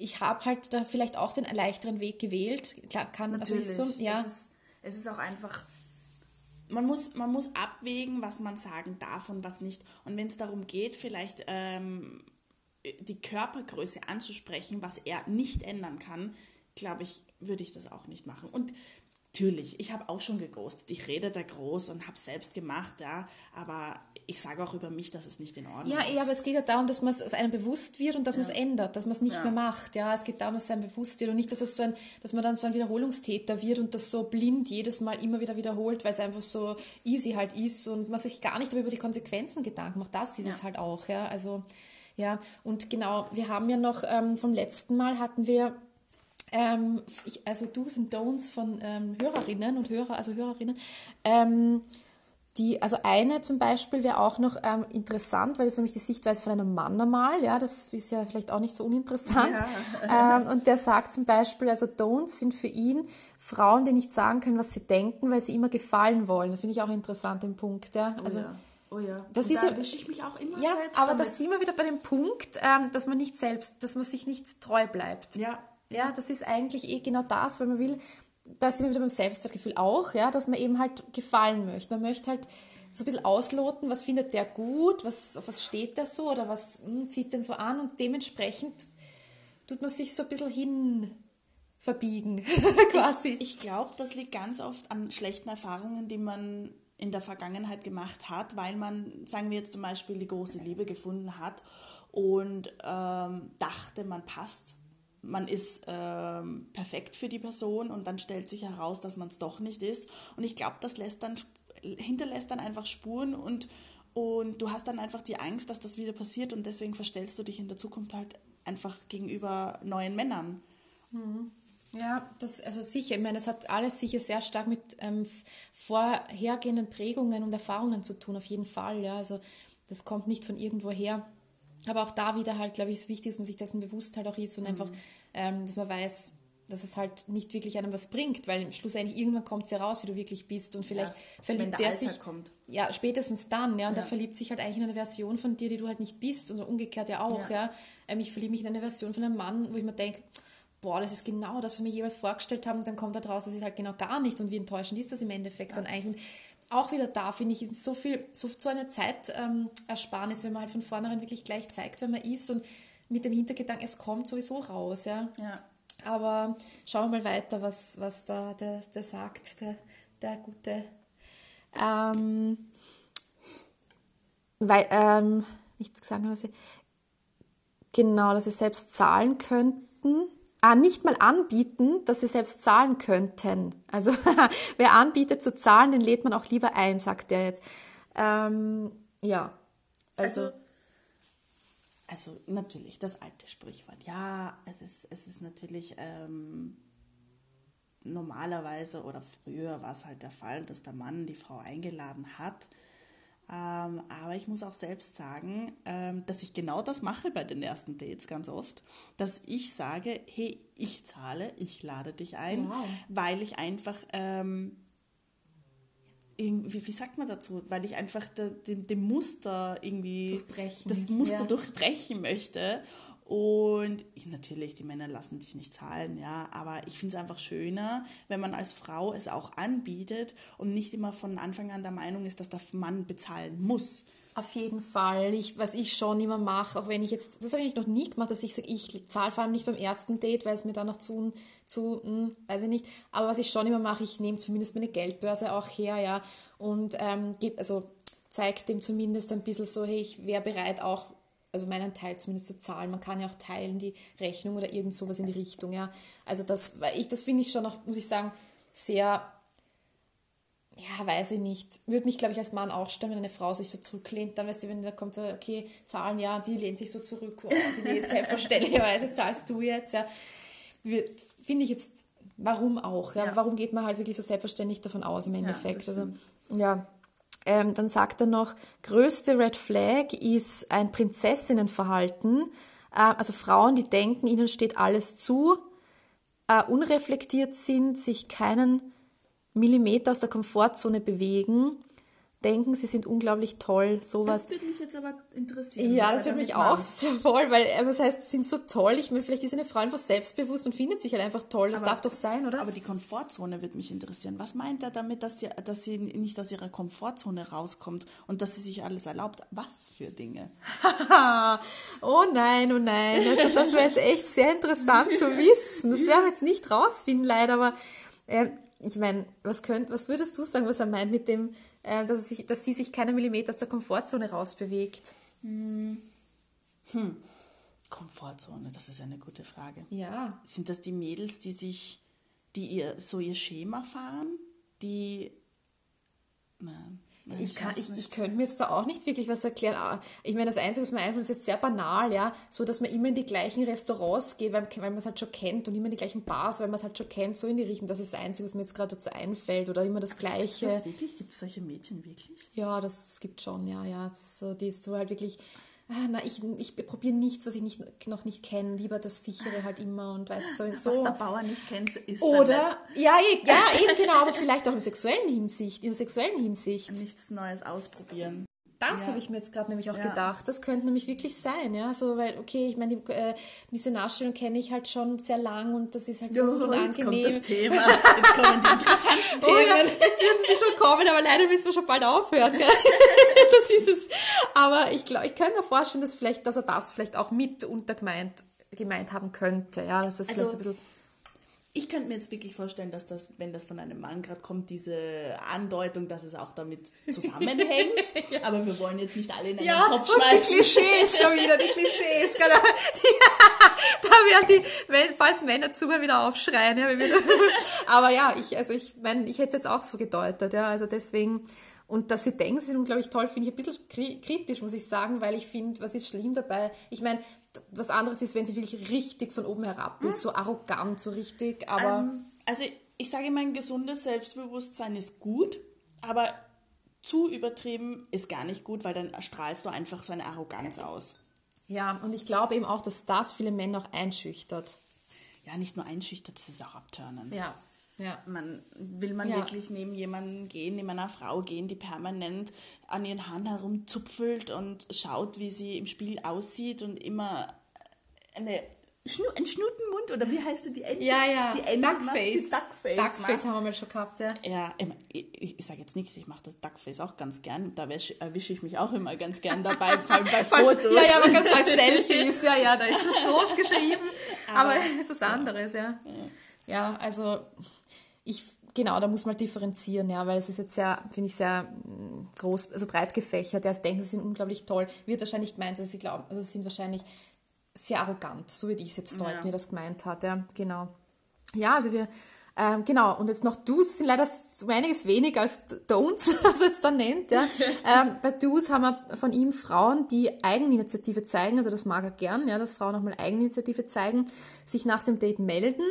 ich habe halt da vielleicht auch den leichteren Weg gewählt. Klar, kann
Natürlich. also so, ja. Es ist, es ist auch einfach, man muss, man muss abwägen, was man sagen darf und was nicht. Und wenn es darum geht, vielleicht ähm, die Körpergröße anzusprechen, was er nicht ändern kann, glaube ich, würde ich das auch nicht machen. Und Natürlich, ich habe auch schon geghostet. Ich rede da groß und habe selbst gemacht, ja. Aber ich sage auch über mich, dass es nicht in Ordnung
Ja,
ist.
eh, aber es geht ja darum, dass man es einem bewusst wird und dass man es ändert, dass man es nicht
Ja.
mehr macht. Ja, es geht darum, dass es einem bewusst wird und nicht, dass es so ein, dass man dann so ein Wiederholungstäter wird und das so blind jedes Mal immer wieder wiederholt, weil es einfach so easy halt ist und man sich gar nicht über die Konsequenzen Gedanken macht. Das ist es
Ja.
halt auch, ja. Also ja, und genau, wir haben ja noch ähm, vom letzten Mal hatten wir ähm, ich, also Do's und Don'ts von ähm, Hörerinnen und Hörer, also Hörerinnen. Ähm, die, also eine zum Beispiel wäre auch noch ähm, interessant, weil das ist nämlich die Sichtweise von einem Mann einmal, ja, das ist ja vielleicht auch nicht so uninteressant. Ähm, und der sagt zum Beispiel, also Don'ts sind für ihn Frauen, die nicht sagen können, was sie denken, weil sie immer gefallen wollen. Das finde ich auch interessant, den Punkt, ja.
Oh
Also,
ja. Oh ja.
Das
und
ist
da
ja-
ich mich auch immer
ja,
selbst
aber
damit.
da sind wir wieder bei dem Punkt, ähm, dass man nicht selbst, dass man sich nicht treu bleibt.
Ja.
Ja, das ist eigentlich eh genau das, weil man will, da sind wir wieder beim Selbstwertgefühl auch, ja, dass man eben halt gefallen möchte. Man möchte halt so ein bisschen ausloten, was findet der gut, was, auf was steht der so oder was hm, zieht den so an und dementsprechend tut man sich so ein bisschen hin verbiegen, quasi.
Ich glaube, das liegt ganz oft an schlechten Erfahrungen, die man in der Vergangenheit gemacht hat, weil man, sagen wir jetzt zum Beispiel, die große Liebe gefunden hat und ähm, dachte, man passt, man ist ähm, perfekt für die Person und dann stellt sich heraus, dass man es doch nicht ist. Und ich glaube, das lässt dann, hinterlässt dann einfach Spuren und, und du hast dann einfach die Angst, dass das wieder passiert und deswegen verstellst du dich in der Zukunft halt einfach gegenüber neuen Männern.
Ja, das, also sicher, ich meine, das hat alles sicher sehr stark mit ähm, vorhergehenden Prägungen und Erfahrungen zu tun, auf jeden Fall, ja, also das kommt nicht von irgendwo her. Aber auch da wieder halt, glaube ich, ist wichtig, dass man sich dessen bewusst halt auch ist und einfach, ähm, dass man weiß, dass es halt nicht wirklich einem was bringt, weil schlussendlich irgendwann kommt es ja raus, wie du wirklich bist und vielleicht
wenn
verliebt
der
der sich,
kommt.
ja, spätestens dann, ja, und
Ja.
der verliebt sich halt eigentlich in eine Version von dir, die du halt nicht bist und umgekehrt ja auch,
Ja.
ja. Ähm, ich verliebe mich in eine Version von einem Mann, wo ich mir denke, boah, das ist genau das, was wir mir jeweils vorgestellt haben, dann kommt da draus, das ist halt genau gar nicht und wie enttäuschend ist das im Endeffekt dann eigentlich. Und auch wieder da, finde ich, ist so viel, so, so eine Zeitersparnis, ähm, wenn man halt von vornherein wirklich gleich zeigt, wer man ist und mit dem Hintergedanken, es kommt sowieso raus, ja.
Ja.
Aber schauen wir mal weiter, was, was da der, der sagt, der, der gute. Ähm, weil, ähm, nichts gesagt, was ich, genau, dass sie selbst zahlen könnten. Ah, nicht mal anbieten, dass sie selbst zahlen könnten. Also wer anbietet zu zahlen, den lädt man auch lieber ein, sagt er jetzt. Ähm, ja, also,
Also, also natürlich, das alte Sprichwort. Ja, es ist, es ist natürlich ähm, normalerweise oder früher war es halt der Fall, dass der Mann die Frau eingeladen hat. Ähm, aber ich muss auch selbst sagen, ähm, dass ich genau das mache bei den ersten Dates ganz oft, dass ich sage, hey, ich zahle, ich lade dich ein,
Wow.
weil ich einfach ähm, irgendwie, wie sagt man dazu? Weil ich einfach de, dem, Muster irgendwie das Muster
ja.
durchbrechen möchte. Und ich, natürlich, die Männer lassen dich nicht zahlen, ja, aber ich finde es einfach schöner, wenn man als Frau es auch anbietet und nicht immer von Anfang an der Meinung ist, dass der Mann bezahlen muss.
Auf jeden Fall. Ich, was ich schon immer mache, auch wenn ich jetzt, das habe ich noch nie gemacht, dass ich sage, ich zahle vor allem nicht beim ersten Date, weil es mir dann noch zu, zu hm, weiß ich nicht. Aber was ich schon immer mache, ich nehme zumindest meine Geldbörse auch her, ja, und ähm, gebe, also zeigt dem zumindest ein bisschen so, hey, ich wäre bereit auch, also meinen Teil zumindest zu zahlen. Man kann ja auch teilen die Rechnung oder irgend sowas in die Richtung, ja. Also das, weil ich, das finde ich schon auch, muss ich sagen, sehr ja, weiß ich nicht. Würde mich, glaube ich, als Mann auch stören, wenn eine Frau sich so zurücklehnt. Dann weißt du, wenn da kommt so, okay, zahlen, ja, die lehnt sich so zurück. Oh, nee, selbstverständlicherweise zahlst du jetzt, ja. Finde ich jetzt, warum auch? Ja?
Ja.
Warum geht man halt wirklich so selbstverständlich davon aus im Endeffekt?
das
also, ja. Ähm, dann sagt er noch, größte Red Flag ist ein Prinzessinnenverhalten. Äh, also Frauen, die denken, ihnen steht alles zu, äh, unreflektiert sind, sich keinen Millimeter aus der Komfortzone bewegen, denken, sie sind unglaublich toll, sowas.
würde mich jetzt aber interessieren.
Ja, das würde mich auch sehr voll, weil, äh, was heißt, sind so toll. Ich meine, vielleicht ist eine Frau einfach selbstbewusst und findet sich halt einfach toll. Das
Aber-
darf doch sein, oder?
Aber die Komfortzone würde mich interessieren. Was meint er damit, dass sie, dass sie nicht aus ihrer Komfortzone rauskommt und dass sie sich alles erlaubt? Was für Dinge?
oh nein, oh nein. Also das wäre jetzt echt sehr interessant zu wissen. Das werden wir jetzt nicht rausfinden, leider, aber ähm, ich meine, was könnt, was würdest du sagen, was er meint mit dem, äh, dass, sich, dass sie sich keinen Millimeter aus der Komfortzone rausbewegt?
Hm. Komfortzone, das ist eine gute Frage.
Ja.
Sind das die Mädels, die sich, die ihr so ihr Schema fahren, die nein
Ich, kann, ich, ich könnte mir jetzt da auch nicht wirklich was erklären. Ich meine, das Einzige, was mir einfällt, ist jetzt sehr banal, ja, so dass man immer in die gleichen Restaurants geht, weil, weil man es halt schon kennt und immer in die gleichen Bars, weil man es halt schon kennt, so in die Richtung. Das ist das Einzige, was mir jetzt gerade dazu einfällt oder immer das Gleiche.
das wirklich? Gibt es solche Mädchen wirklich?
Ja, das gibt schon, ja, ja. So, die ist so halt wirklich. Ah, na, ich, ich probiere nichts, was ich nicht, noch nicht kenne. Lieber das sichere halt immer und weißt so.
Was
so.
der Bauer nicht kennt, ist
Oder, ja, eh- ja, eben genau, aber vielleicht auch in sexuellen Hinsicht, in der sexuellen Hinsicht.
nicht nichts Neues ausprobieren.
Das
Ja.
habe ich mir jetzt gerade nämlich auch
Ja.
gedacht. Das könnte nämlich wirklich sein, ja. So, weil, okay, ich meine, die äh, Missionarstellung kenne ich halt schon sehr lang und das ist halt
Oh,
gut und
jetzt kommt
angenehm.
das Thema. Jetzt kommen die interessanten
Oh ja,
Themen.
jetzt würden sie schon kommen, aber leider müssen wir schon bald aufhören. Gell? Das ist es. Aber ich glaube, ich könnte mir vorstellen, dass vielleicht, dass er das vielleicht auch mit untergemeint gemeint haben könnte. Ja, dass das
Also,
vielleicht ein bisschen.
Ich könnte mir jetzt wirklich vorstellen, dass das, wenn das von einem Mann gerade kommt, diese Andeutung, dass es auch damit zusammenhängt. Aber wir wollen jetzt nicht alle in einen
Ja,
Topf
und die
schmeißen.
Klischees schon wieder, die Klischees. gell? Die, da werden die, wenn, falls Männer zuhören, wieder aufschreien. Ja, aber ja, ich, also ich meine, ich hätte es jetzt auch so gedeutet, ja, also deswegen, und dass sie denken, sie sind unglaublich toll, finde ich ein bisschen kri kritisch, muss ich sagen, weil ich finde, was ist schlimm dabei? Ich meine, was anderes ist, wenn sie wirklich richtig von oben herab ist, so arrogant, so richtig, aber
Ähm, also ich sage immer, ein gesundes Selbstbewusstsein ist gut, aber zu übertrieben ist gar nicht gut, weil dann strahlst du einfach so eine Arroganz aus.
ja, und ich glaube eben auch, dass das viele Männer auch einschüchtert.
Ja, nicht nur einschüchtert, das ist auch abtörnend.
Ja, ja.
Man, will man
Ja.
wirklich neben jemanden gehen, neben einer Frau gehen, die permanent an ihren Haaren herumzupfelt und schaut, wie sie im Spiel aussieht und immer eine Schnu einen Schnutenmund oder wie heißt die Ente?
Ja, ja,
Die Ente
Duckface.
Duckface.
Duckface haben wir mal schon gehabt, ja.
Ja, ich, ich, ich sage jetzt nichts, ich mache das Duckface auch ganz gern. Da erwische erwisch ich mich auch immer ganz gern dabei, vor allem bei Fotos.
Ja, ja, man kann bei Selfies, ja, ja, da ist es groß geschrieben. Aber es ist was anderes, ja. Ja, also ich, genau, da muss man differenzieren, ja, weil es ist jetzt sehr, finde ich, sehr mm, groß, also breit gefächert. Ja, sie denken, sie sind unglaublich toll. Wird wahrscheinlich gemeint, dass sie glauben, also sie sind wahrscheinlich sehr arrogant, so würde ich es jetzt deuten,
Ja.
wie das gemeint hat, ja, genau. Ja, also wir, ähm, genau, und jetzt noch Do's sind leider so einiges weniger als Don'ts, was er jetzt da nennt. Ja. ähm, bei Do's haben wir von ihm Frauen, die Eigeninitiative zeigen, also das mag er gern, ja, dass Frauen auch mal Eigeninitiative zeigen, sich nach dem Date melden,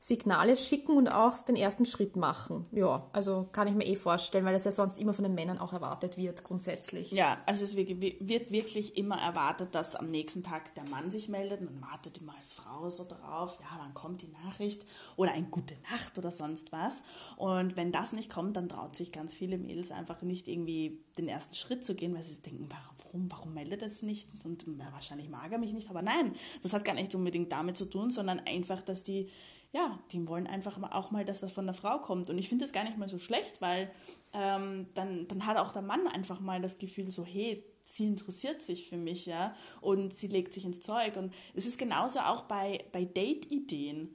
Signale schicken und auch den ersten Schritt machen. Ja, also kann ich mir eh vorstellen, weil das ja sonst immer von den Männern auch erwartet wird, grundsätzlich.
Ja, also es wird wirklich immer erwartet, dass am nächsten Tag der Mann sich meldet. Man wartet immer als Frau so drauf, ja, wann kommt die Nachricht oder ein Gute Nacht oder sonst was. Und wenn das nicht kommt, dann traut sich ganz viele Mädels einfach nicht irgendwie den ersten Schritt zu gehen, weil sie denken, warum, warum meldet es nicht? Und ja, wahrscheinlich mag er mich nicht. Aber nein, das hat gar nicht unbedingt damit zu tun, sondern einfach, dass die ja, die wollen einfach mal- auch mal, dass das von der Frau kommt. Und ich finde das gar nicht mal so schlecht, weil ähm, dann, dann hat auch der Mann einfach mal das Gefühl so, hey, sie interessiert sich für mich, ja, und sie legt sich ins Zeug. Und es ist genauso auch bei, bei Date-Ideen.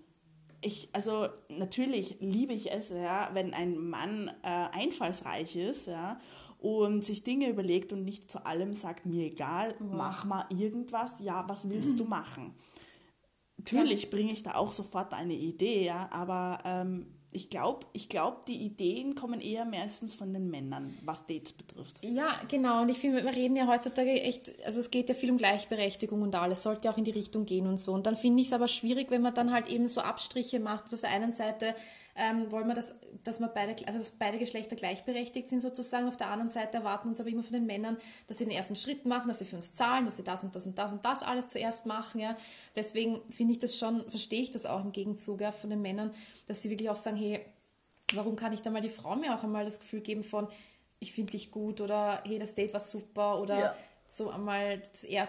Ich, also natürlich liebe ich es, ja, wenn ein Mann äh, einfallsreich ist, ja, und sich Dinge überlegt und nicht zu allem sagt, mir egal, mach mal irgendwas, ja, was willst du machen? Natürlich bringe ich da auch sofort eine Idee, ja, aber ähm, ich glaube, ich glaub, die Ideen kommen eher meistens von den Männern, was Dates betrifft.
Ja, genau. Und ich finde, wir reden ja heutzutage echt, also es geht ja viel um Gleichberechtigung und alles, sollte auch in die Richtung gehen und so. Und dann finde ich es aber schwierig, wenn man dann halt eben so Abstriche macht. Also auf der einen Seite ähm, wollen wir, das, dass wir beide, also dass beide Geschlechter gleichberechtigt sind sozusagen. Auf der anderen Seite erwarten wir uns aber immer von den Männern, dass sie den ersten Schritt machen, dass sie für uns zahlen, dass sie das und das und das und das alles zuerst machen. Ja. Deswegen finde ich das schon, verstehe ich das auch im Gegenzug ja, von den Männern, dass sie wirklich auch sagen, hey, warum kann ich da mal die Frau mir auch einmal das Gefühl geben von, ich finde dich gut oder hey, das Date war super oder
Ja.
so einmal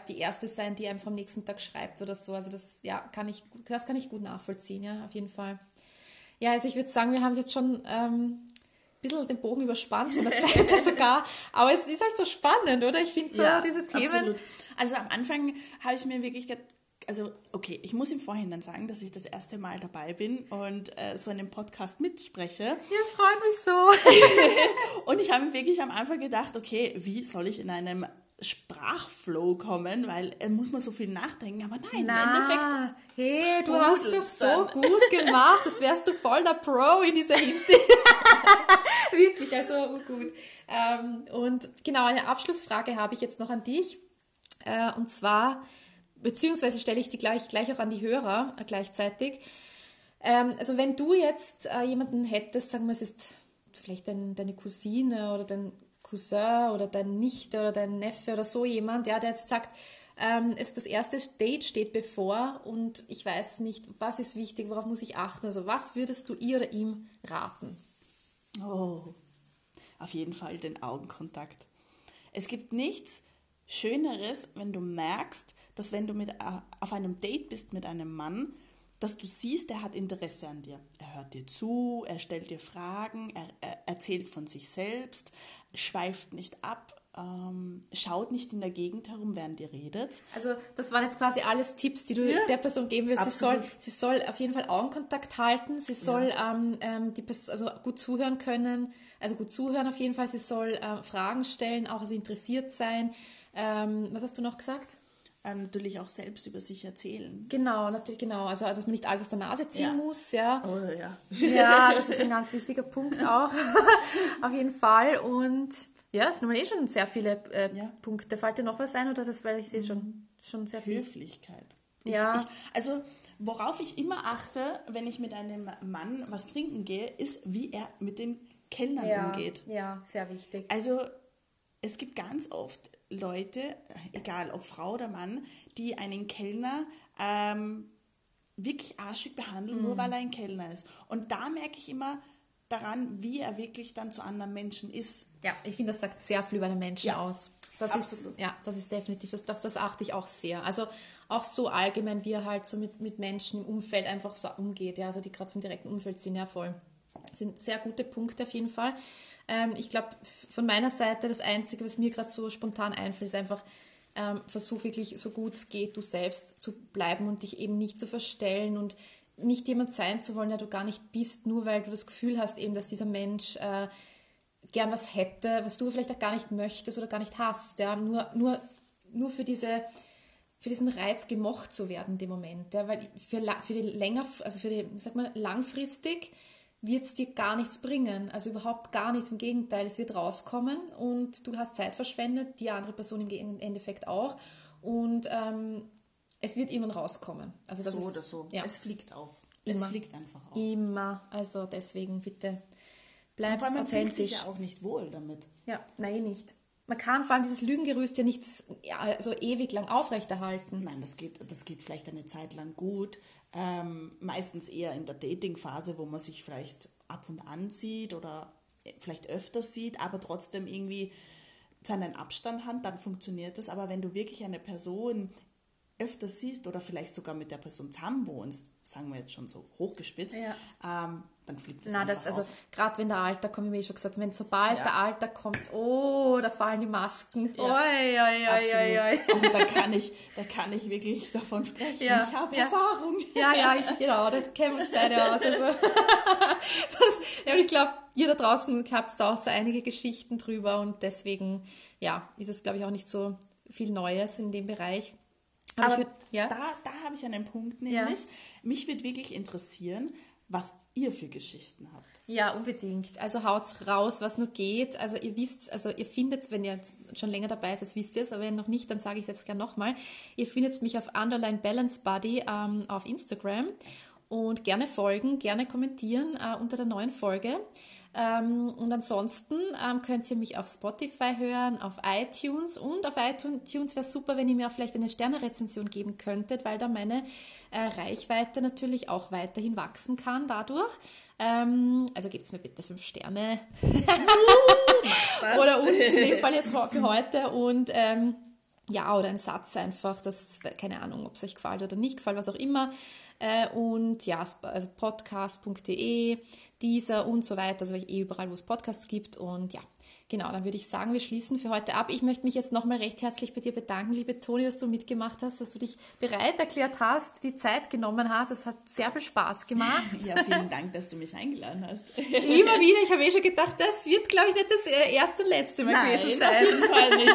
die erste sein, die einem am nächsten Tag schreibt oder so. Also das ja, kann ich, das kann ich gut nachvollziehen, ja, auf jeden Fall. Ja, also ich würde sagen, wir haben jetzt schon ähm, ein bisschen den Bogen überspannt von der Zeit sogar, aber es ist halt so spannend, oder? Ich finde so diese Themen.
Absolut. Also am Anfang habe ich mir wirklich ge also okay, ich muss im Vorhinein sagen, dass ich das erste Mal dabei bin und äh, so einen Podcast mitspreche. Ja,
es freut mich so.
und ich habe mir wirklich am Anfang gedacht, okay, wie soll ich in einem Sprachflow kommen, weil äh, muss man so viel nachdenken, aber nein,
Na,
im Endeffekt.
Hey, du hast das so gut gemacht, das wärst du voll der Pro in dieser Hinsicht. Wirklich, also gut. Ähm, und genau, eine Abschlussfrage habe ich jetzt noch an dich. Äh, und zwar, beziehungsweise stelle ich die gleich, gleich auch an die Hörer äh, gleichzeitig. Ähm, also wenn du jetzt äh, jemanden hättest, sagen wir, es ist vielleicht dein, deine Cousine oder dein Cousin oder dein Nichte oder dein Neffe oder so jemand, ja, der jetzt sagt, ähm, es das erste Date steht bevor und ich weiß nicht, was ist wichtig, worauf muss ich achten. Also was würdest du ihr oder ihm raten?
Oh, auf jeden Fall den Augenkontakt. Es gibt nichts Schöneres, wenn du merkst, dass wenn du mit, äh, auf einem Date bist mit einem Mann, dass du siehst, er hat Interesse an dir. Er hört dir zu, er stellt dir Fragen, er, er erzählt von sich selbst, schweift nicht ab, ähm, schaut nicht in der Gegend herum, während ihr redet.
Also das waren jetzt quasi alles Tipps, die du ja, der Person geben willst. Sie soll, sie soll auf jeden Fall Augenkontakt halten, sie soll ja. ähm, ähm die Person, also gut zuhören können, also gut zuhören auf jeden Fall, sie soll ähm, Fragen stellen, auch also interessiert sein. Ähm, was hast du noch gesagt?
Ähm, natürlich auch selbst über sich erzählen.
Genau, natürlich, genau. Also, also dass man nicht alles aus der Nase ziehen ja. muss, ja.
Oh, ja.
Ja, das ist ein ganz wichtiger Punkt auch. Auf jeden Fall. Und ja, es sind eh schon sehr viele äh, ja. Punkte. Fällt dir noch was ein oder das, weil ich sehe schon, schon sehr
viel. Höflichkeit.
Ich, ja.
Ich, also, worauf ich immer achte, wenn ich mit einem Mann was trinken gehe, ist, wie er mit den Kellnern
ja.
umgeht.
Ja, sehr wichtig.
Also, es gibt ganz oft Leute, egal ob Frau oder Mann, die einen Kellner ähm, wirklich arschig behandeln, mhm. nur weil er ein Kellner ist. Und da merke ich immer daran, wie er wirklich dann zu anderen Menschen ist.
Ja, ich finde, das sagt sehr viel über den Menschen ja, aus. Das absolut. ist, ja, das ist definitiv, das, auf das achte ich auch sehr. Also auch so allgemein, wie er halt so mit, mit Menschen im Umfeld einfach so umgeht, ja, also die gerade zum direkten Umfeld sind ja voll. Das sind sehr gute Punkte auf jeden Fall. Ähm, ich glaube, von meiner Seite das Einzige, was mir gerade so spontan einfällt, ist einfach, ähm, versuch wirklich so gut es geht, du selbst zu bleiben und dich eben nicht zu verstellen und nicht jemand sein zu wollen, der du gar nicht bist, nur weil du das Gefühl hast, eben, dass dieser Mensch äh, gern was hätte, was du vielleicht auch gar nicht möchtest oder gar nicht hast. Ja? Nur, nur, nur für, diese, für diesen Reiz gemocht zu werden in dem Moment. Ja? Weil für, für die länger, also für die, sag mal, langfristig wird es dir gar nichts bringen. Also überhaupt gar nichts. Im Gegenteil, es wird rauskommen und du hast Zeit verschwendet, die andere Person im Endeffekt auch. Und ähm, es wird irgendwann rauskommen. Also das
so
ist,
oder so. Ja. Es fliegt auf.
Immer.
Es fliegt einfach auf.
Immer. Also deswegen bitte bleibt
authentisch. Man fühlt sich ja auch nicht wohl damit.
Ja, nein, nicht. Man kann vor allem dieses Lügengerüst ja nicht also ewig lang aufrechterhalten.
Nein, das geht, das geht vielleicht eine Zeit lang gut, ähm, meistens eher in der Dating-Phase, wo man sich vielleicht ab und an sieht oder vielleicht öfter sieht, aber trotzdem irgendwie seinen Abstand hat, dann funktioniert das. Aber wenn du wirklich eine Person öfter siehst oder vielleicht sogar mit der Person zusammen wohnst, sagen wir jetzt schon so hochgespitzt, ja. ähm, dann fliegt das
Na, das, Also gerade wenn der Alter kommt, wie ich schon gesagt, wenn sobald ja. der Alter kommt, oh, da fallen die Masken. Ja. Oi, oi, oi, oi,
Und da kann ich, da kann ich wirklich davon sprechen. Ja. Ich habe Erfahrung.
Ja, ja, ich, genau, da kennen wir uns beide aus. Also, das, ja, ich glaube, ihr da draußen habt da auch so einige Geschichten drüber und deswegen, ja, ist es, glaube ich, auch nicht so viel Neues in dem Bereich.
Aber, Aber würd, ja? da, da habe ich einen Punkt, nämlich, ja. mich würde wirklich interessieren, was ihr für Geschichten habt.
Ja, unbedingt. Also haut's raus, was nur geht. Also ihr wisst, also ihr findet, wenn ihr schon länger dabei seid, wisst ihr es, aber wenn noch nicht, dann sage ich es jetzt gerne nochmal. Ihr findet mich auf Underline Balance Buddy ähm, auf Instagram und gerne folgen, gerne kommentieren äh, unter der neuen Folge. Ähm, und ansonsten ähm, könnt ihr mich auf Spotify hören, auf iTunes und auf iTunes wäre super, wenn ihr mir auch vielleicht eine Sternerezension geben könntet, weil da meine äh, Reichweite natürlich auch weiterhin wachsen kann dadurch. Ähm, also gebt mir bitte fünf Sterne. oder uns in dem Fall jetzt für heute und ähm, ja, oder ein Satz einfach, das, keine Ahnung, ob es euch gefällt oder nicht gefällt, was auch immer. Äh, und ja, also podcast.de, dieser und so weiter, also eh überall, wo es Podcasts gibt. Und ja, Genau, dann würde ich sagen, wir schließen für heute ab. Ich möchte mich jetzt nochmal recht herzlich bei dir bedanken, liebe Toni, dass du mitgemacht hast, dass du dich bereit erklärt hast, die Zeit genommen hast. Es hat sehr viel Spaß gemacht.
Ja, vielen Dank, dass du mich eingeladen hast.
Immer wieder, ich habe eh schon gedacht, das wird, glaube ich, nicht das äh, erste und letzte Mal
Nein,
gewesen sein.
auf jeden Fall nicht.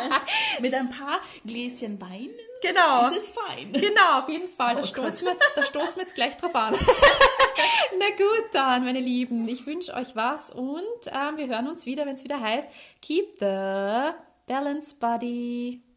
Mit ein paar Gläschen Wein
Genau.
ist es fein.
Genau, auf jeden Fall. Da,
Oh
stoßen wir, da stoßen wir jetzt gleich drauf an. Na gut dann, meine Lieben. Ich wünsche euch was und ähm, wir hören uns wieder, wenn es wieder heißt Keep the Balance Buddy.